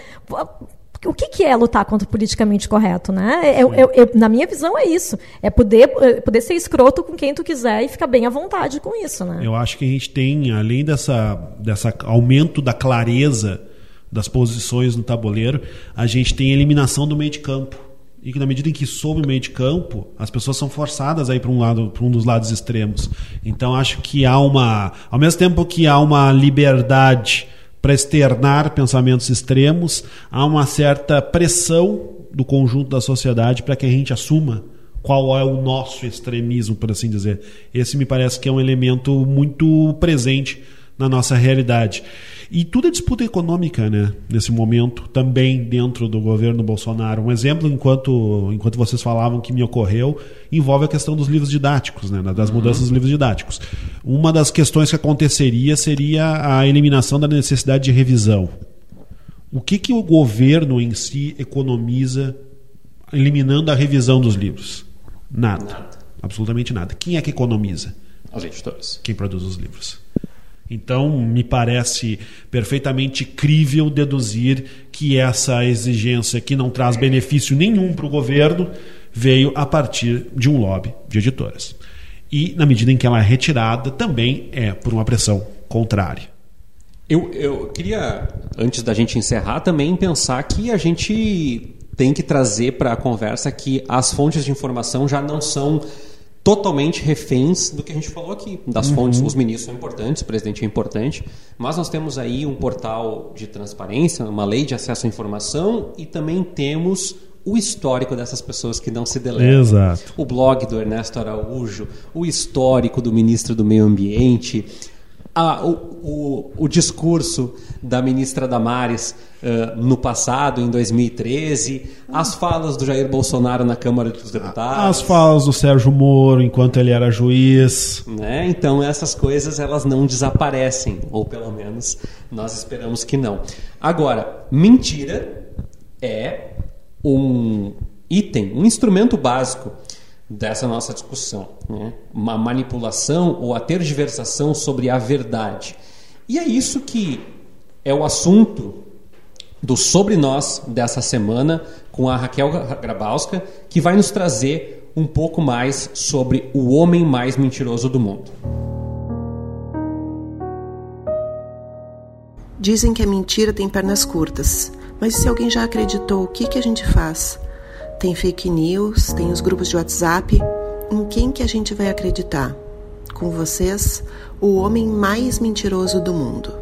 O que, que é lutar contra o politicamente correto, né? É, é, é, na minha visão é isso. É poder, é, poder ser escroto com quem tu quiser e ficar bem à vontade com isso, né? Eu acho que a gente tem, além dessa, dessa aumento da clareza das posições no tabuleiro, a gente tem a eliminação do meio de campo. E que na medida em que sobe o meio de campo, as pessoas são forçadas a ir para um lado, para um dos lados extremos. Então acho que há uma, ao mesmo tempo que há uma liberdade para externar pensamentos extremos, há uma certa pressão do conjunto da sociedade para que a gente assuma qual é o nosso extremismo, por assim dizer. Esse me parece que é um elemento muito presente na nossa realidade. E tudo é disputa econômica, né? Nesse momento, também dentro do governo Bolsonaro. Um exemplo, enquanto, enquanto vocês falavam que me ocorreu, envolve a questão dos livros didáticos, né? Das mudanças dos livros didáticos. Uma das questões que aconteceria seria a eliminação da necessidade de revisão. O que, que o governo em si economiza eliminando a revisão dos livros? Nada. nada. Absolutamente nada. Quem é que economiza? Os editores. Quem produz os livros. Então, me parece perfeitamente crível deduzir que essa exigência, que não traz benefício nenhum para o governo, veio a partir de um lobby de editoras. E, na medida em que ela é retirada, também é por uma pressão contrária. Eu, eu queria, antes da gente encerrar, também pensar que a gente tem que trazer para a conversa que as fontes de informação já não são totalmente reféns do que a gente falou aqui, das uhum. fontes. Os ministros são importantes, o presidente é importante, mas nós temos aí um portal de transparência, uma lei de acesso à informação e também temos o histórico dessas pessoas que não se deletam. Exato. O blog do Ernesto Araújo, o histórico do ministro do Meio Ambiente, a, o, o, o, discurso da ministra Damares uh, no passado, em 2013, as falas do Jair Bolsonaro na Câmara dos Deputados. As falas do Sérgio Moro enquanto ele era juiz. Né? Então essas coisas elas não desaparecem, ou pelo menos nós esperamos que não. Agora, mentira é um item, um instrumento básico dessa nossa discussão. Né? Uma manipulação ou a tergiversação sobre a verdade. E é isso que é o assunto do Sobre Nós dessa semana com a Raquel Grabowska, que vai nos trazer um pouco mais sobre o homem mais mentiroso do mundo. Dizem que a mentira tem pernas curtas, mas se alguém já acreditou, o que, que a gente faz? Tem fake news, tem os grupos de WhatsApp. Em quem que a gente vai acreditar? Com vocês, o homem mais mentiroso do mundo.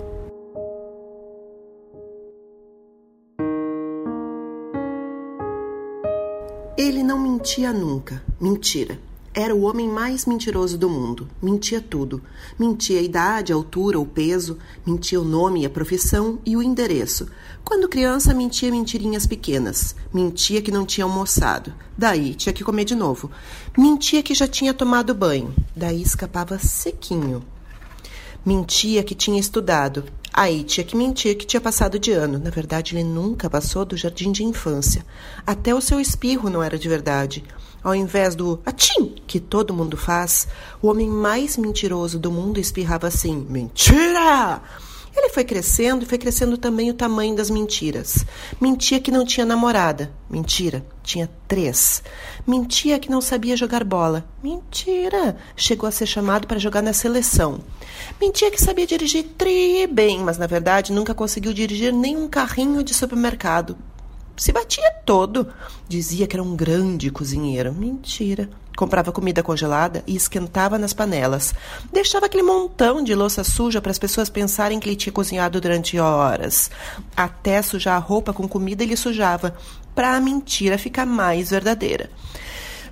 Ele não mentia nunca. Mentira. Era o homem mais mentiroso do mundo. Mentia tudo. Mentia a idade, a altura, o peso, mentia o nome, a profissão e o endereço. Quando criança, mentia mentirinhas pequenas. Mentia que não tinha almoçado. Daí tinha que comer de novo. Mentia que já tinha tomado banho. Daí escapava sequinho. Mentia que tinha estudado. Aí tinha que mentir que tinha passado de ano. Na verdade, ele nunca passou do jardim de infância. Até o seu espirro não era de verdade. Ao invés do atim que todo mundo faz, o homem mais mentiroso do mundo espirrava assim: Mentira! Ele foi crescendo e foi crescendo também o tamanho das mentiras. Mentia que não tinha namorada. Mentira, tinha três. Mentia que não sabia jogar bola. Mentira, chegou a ser chamado para jogar na seleção. Mentia que sabia dirigir tri bem, mas na verdade nunca conseguiu dirigir nem um carrinho de supermercado se batia todo. Dizia que era um grande cozinheiro. Mentira. Comprava comida congelada e esquentava nas panelas. Deixava aquele montão de louça suja para as pessoas pensarem que ele tinha cozinhado durante horas. Até sujar a roupa com comida ele sujava, para a mentira ficar mais verdadeira.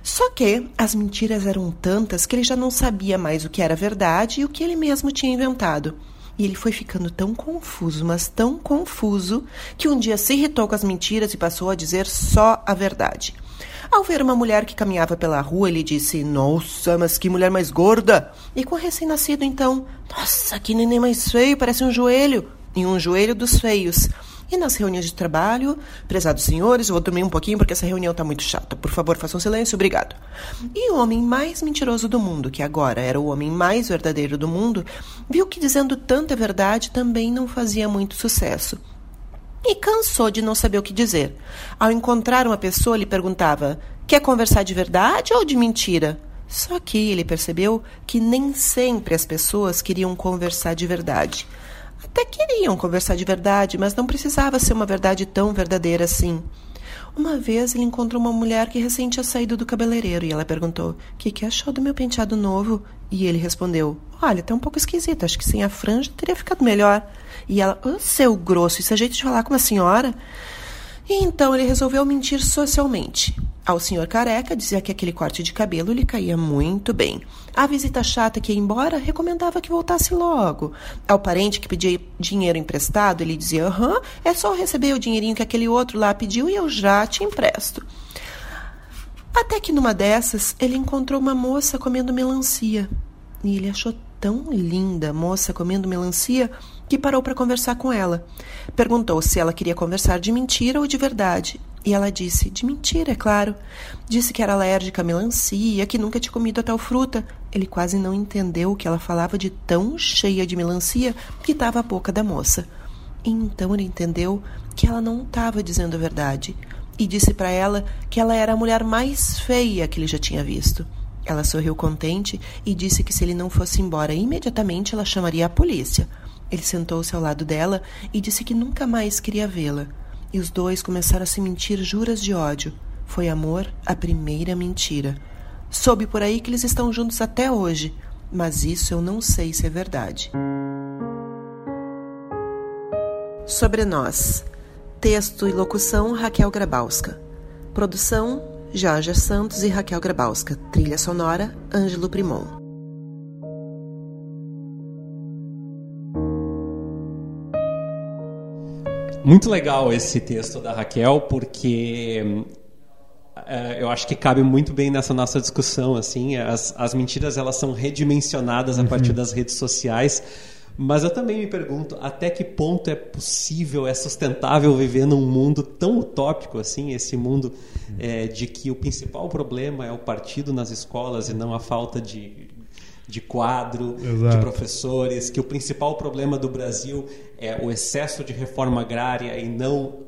Só que as mentiras eram tantas que ele já não sabia mais o que era verdade e o que ele mesmo tinha inventado. E ele foi ficando tão confuso, mas tão confuso, que um dia se irritou com as mentiras e passou a dizer só a verdade. Ao ver uma mulher que caminhava pela rua, ele disse: Nossa, mas que mulher mais gorda! E com o recém-nascido, então: Nossa, que neném mais feio, parece um joelho! E um joelho dos feios. E nas reuniões de trabalho, prezados senhores, eu vou dormir um pouquinho porque essa reunião está muito chata. Por favor, façam silêncio, obrigado. E o homem mais mentiroso do mundo, que agora era o homem mais verdadeiro do mundo, viu que dizendo tanta verdade também não fazia muito sucesso. E cansou de não saber o que dizer. Ao encontrar uma pessoa, lhe perguntava: Quer conversar de verdade ou de mentira? Só que ele percebeu que nem sempre as pessoas queriam conversar de verdade. Até queriam conversar de verdade, mas não precisava ser uma verdade tão verdadeira assim. Uma vez ele encontrou uma mulher que recém tinha saído do cabeleireiro e ela perguntou: O que, que achou do meu penteado novo? E ele respondeu: Olha, tá um pouco esquisito, acho que sem a franja teria ficado melhor. E ela: oh, seu grosso, isso é jeito de falar com uma senhora? E então ele resolveu mentir socialmente. Ao senhor careca, dizia que aquele corte de cabelo lhe caía muito bem. A visita chata que ia embora recomendava que voltasse logo. Ao parente que pedia dinheiro emprestado, ele dizia: aham, é só receber o dinheirinho que aquele outro lá pediu e eu já te empresto. Até que numa dessas, ele encontrou uma moça comendo melancia. E ele achou tão linda a moça comendo melancia que parou para conversar com ela. Perguntou se ela queria conversar de mentira ou de verdade. E ela disse: De mentira, é claro. Disse que era alérgica à melancia, que nunca tinha comido a tal fruta. Ele quase não entendeu o que ela falava de tão cheia de melancia que estava a boca da moça. Então ele entendeu que ela não estava dizendo a verdade. E disse para ela que ela era a mulher mais feia que ele já tinha visto. Ela sorriu contente e disse que se ele não fosse embora imediatamente ela chamaria a polícia. Ele sentou-se ao lado dela e disse que nunca mais queria vê-la. E os dois começaram a se mentir juras de ódio. Foi amor a primeira mentira. Soube por aí que eles estão juntos até hoje, mas isso eu não sei se é verdade. Sobre nós. Texto e locução Raquel Grabowska. Produção Jorge Santos e Raquel Grabowska. Trilha sonora Ângelo Primon. Muito legal esse texto da Raquel, porque é, eu acho que cabe muito bem nessa nossa discussão. assim As, as mentiras elas são redimensionadas uhum. a partir das redes sociais. Mas eu também me pergunto até que ponto é possível, é sustentável viver num mundo tão utópico assim, esse mundo é, de que o principal problema é o partido nas escolas e não a falta de, de quadro, Exato. de professores, que o principal problema do Brasil é o excesso de reforma agrária e não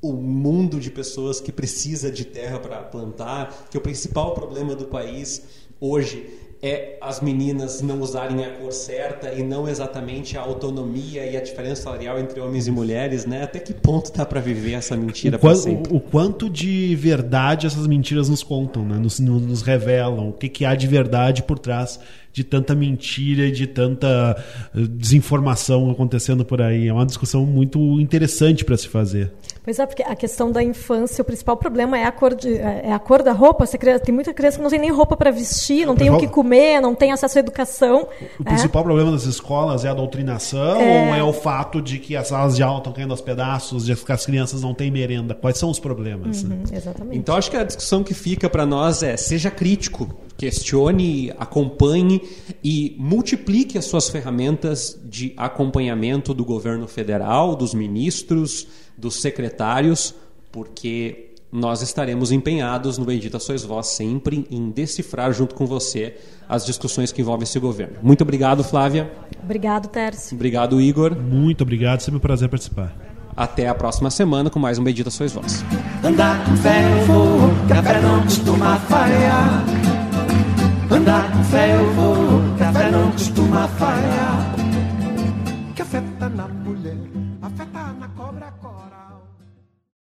o mundo de pessoas que precisa de terra para plantar, que o principal problema do país hoje é as meninas não usarem a cor certa e não exatamente a autonomia e a diferença salarial entre homens e mulheres, né? Até que ponto dá para viver essa mentira para sempre? O, o, quanto de verdade essas mentiras nos contam, né? Nos, nos revelam, o que, que há de verdade por trás de tanta mentira e de tanta eh, desinformação acontecendo por aí. É uma discussão muito interessante para se fazer. Pois é, porque a questão da infância, o principal problema é a cor, de, é a cor da roupa. Você, tem muita criança que não tem nem roupa para vestir, não tem o que comer, não tem acesso à educação. O é. principal problema das escolas é a doutrinação é... ou é o fato de que as salas de aula estão caindo aos pedaços, de que as crianças não têm merenda? Quais são os problemas? Uhum, exatamente. Então acho que a discussão que fica para nós é seja crítico, questione, acompanhe e multiplique as suas ferramentas de acompanhamento do governo federal, dos ministros, dos secretários, porque nós estaremos empenhados no Bendita Sois Vós sempre em decifrar junto com você as discussões que envolvem esse governo. Muito obrigado, Flávia. Obrigado, Tércio. Obrigado, Igor. Muito obrigado, sempre um prazer participar. Até a próxima semana com mais um Bendita Sois Vós. Andar com fé eu vou, café não costuma falhar. Andar com fé eu vou, café não costuma falhar.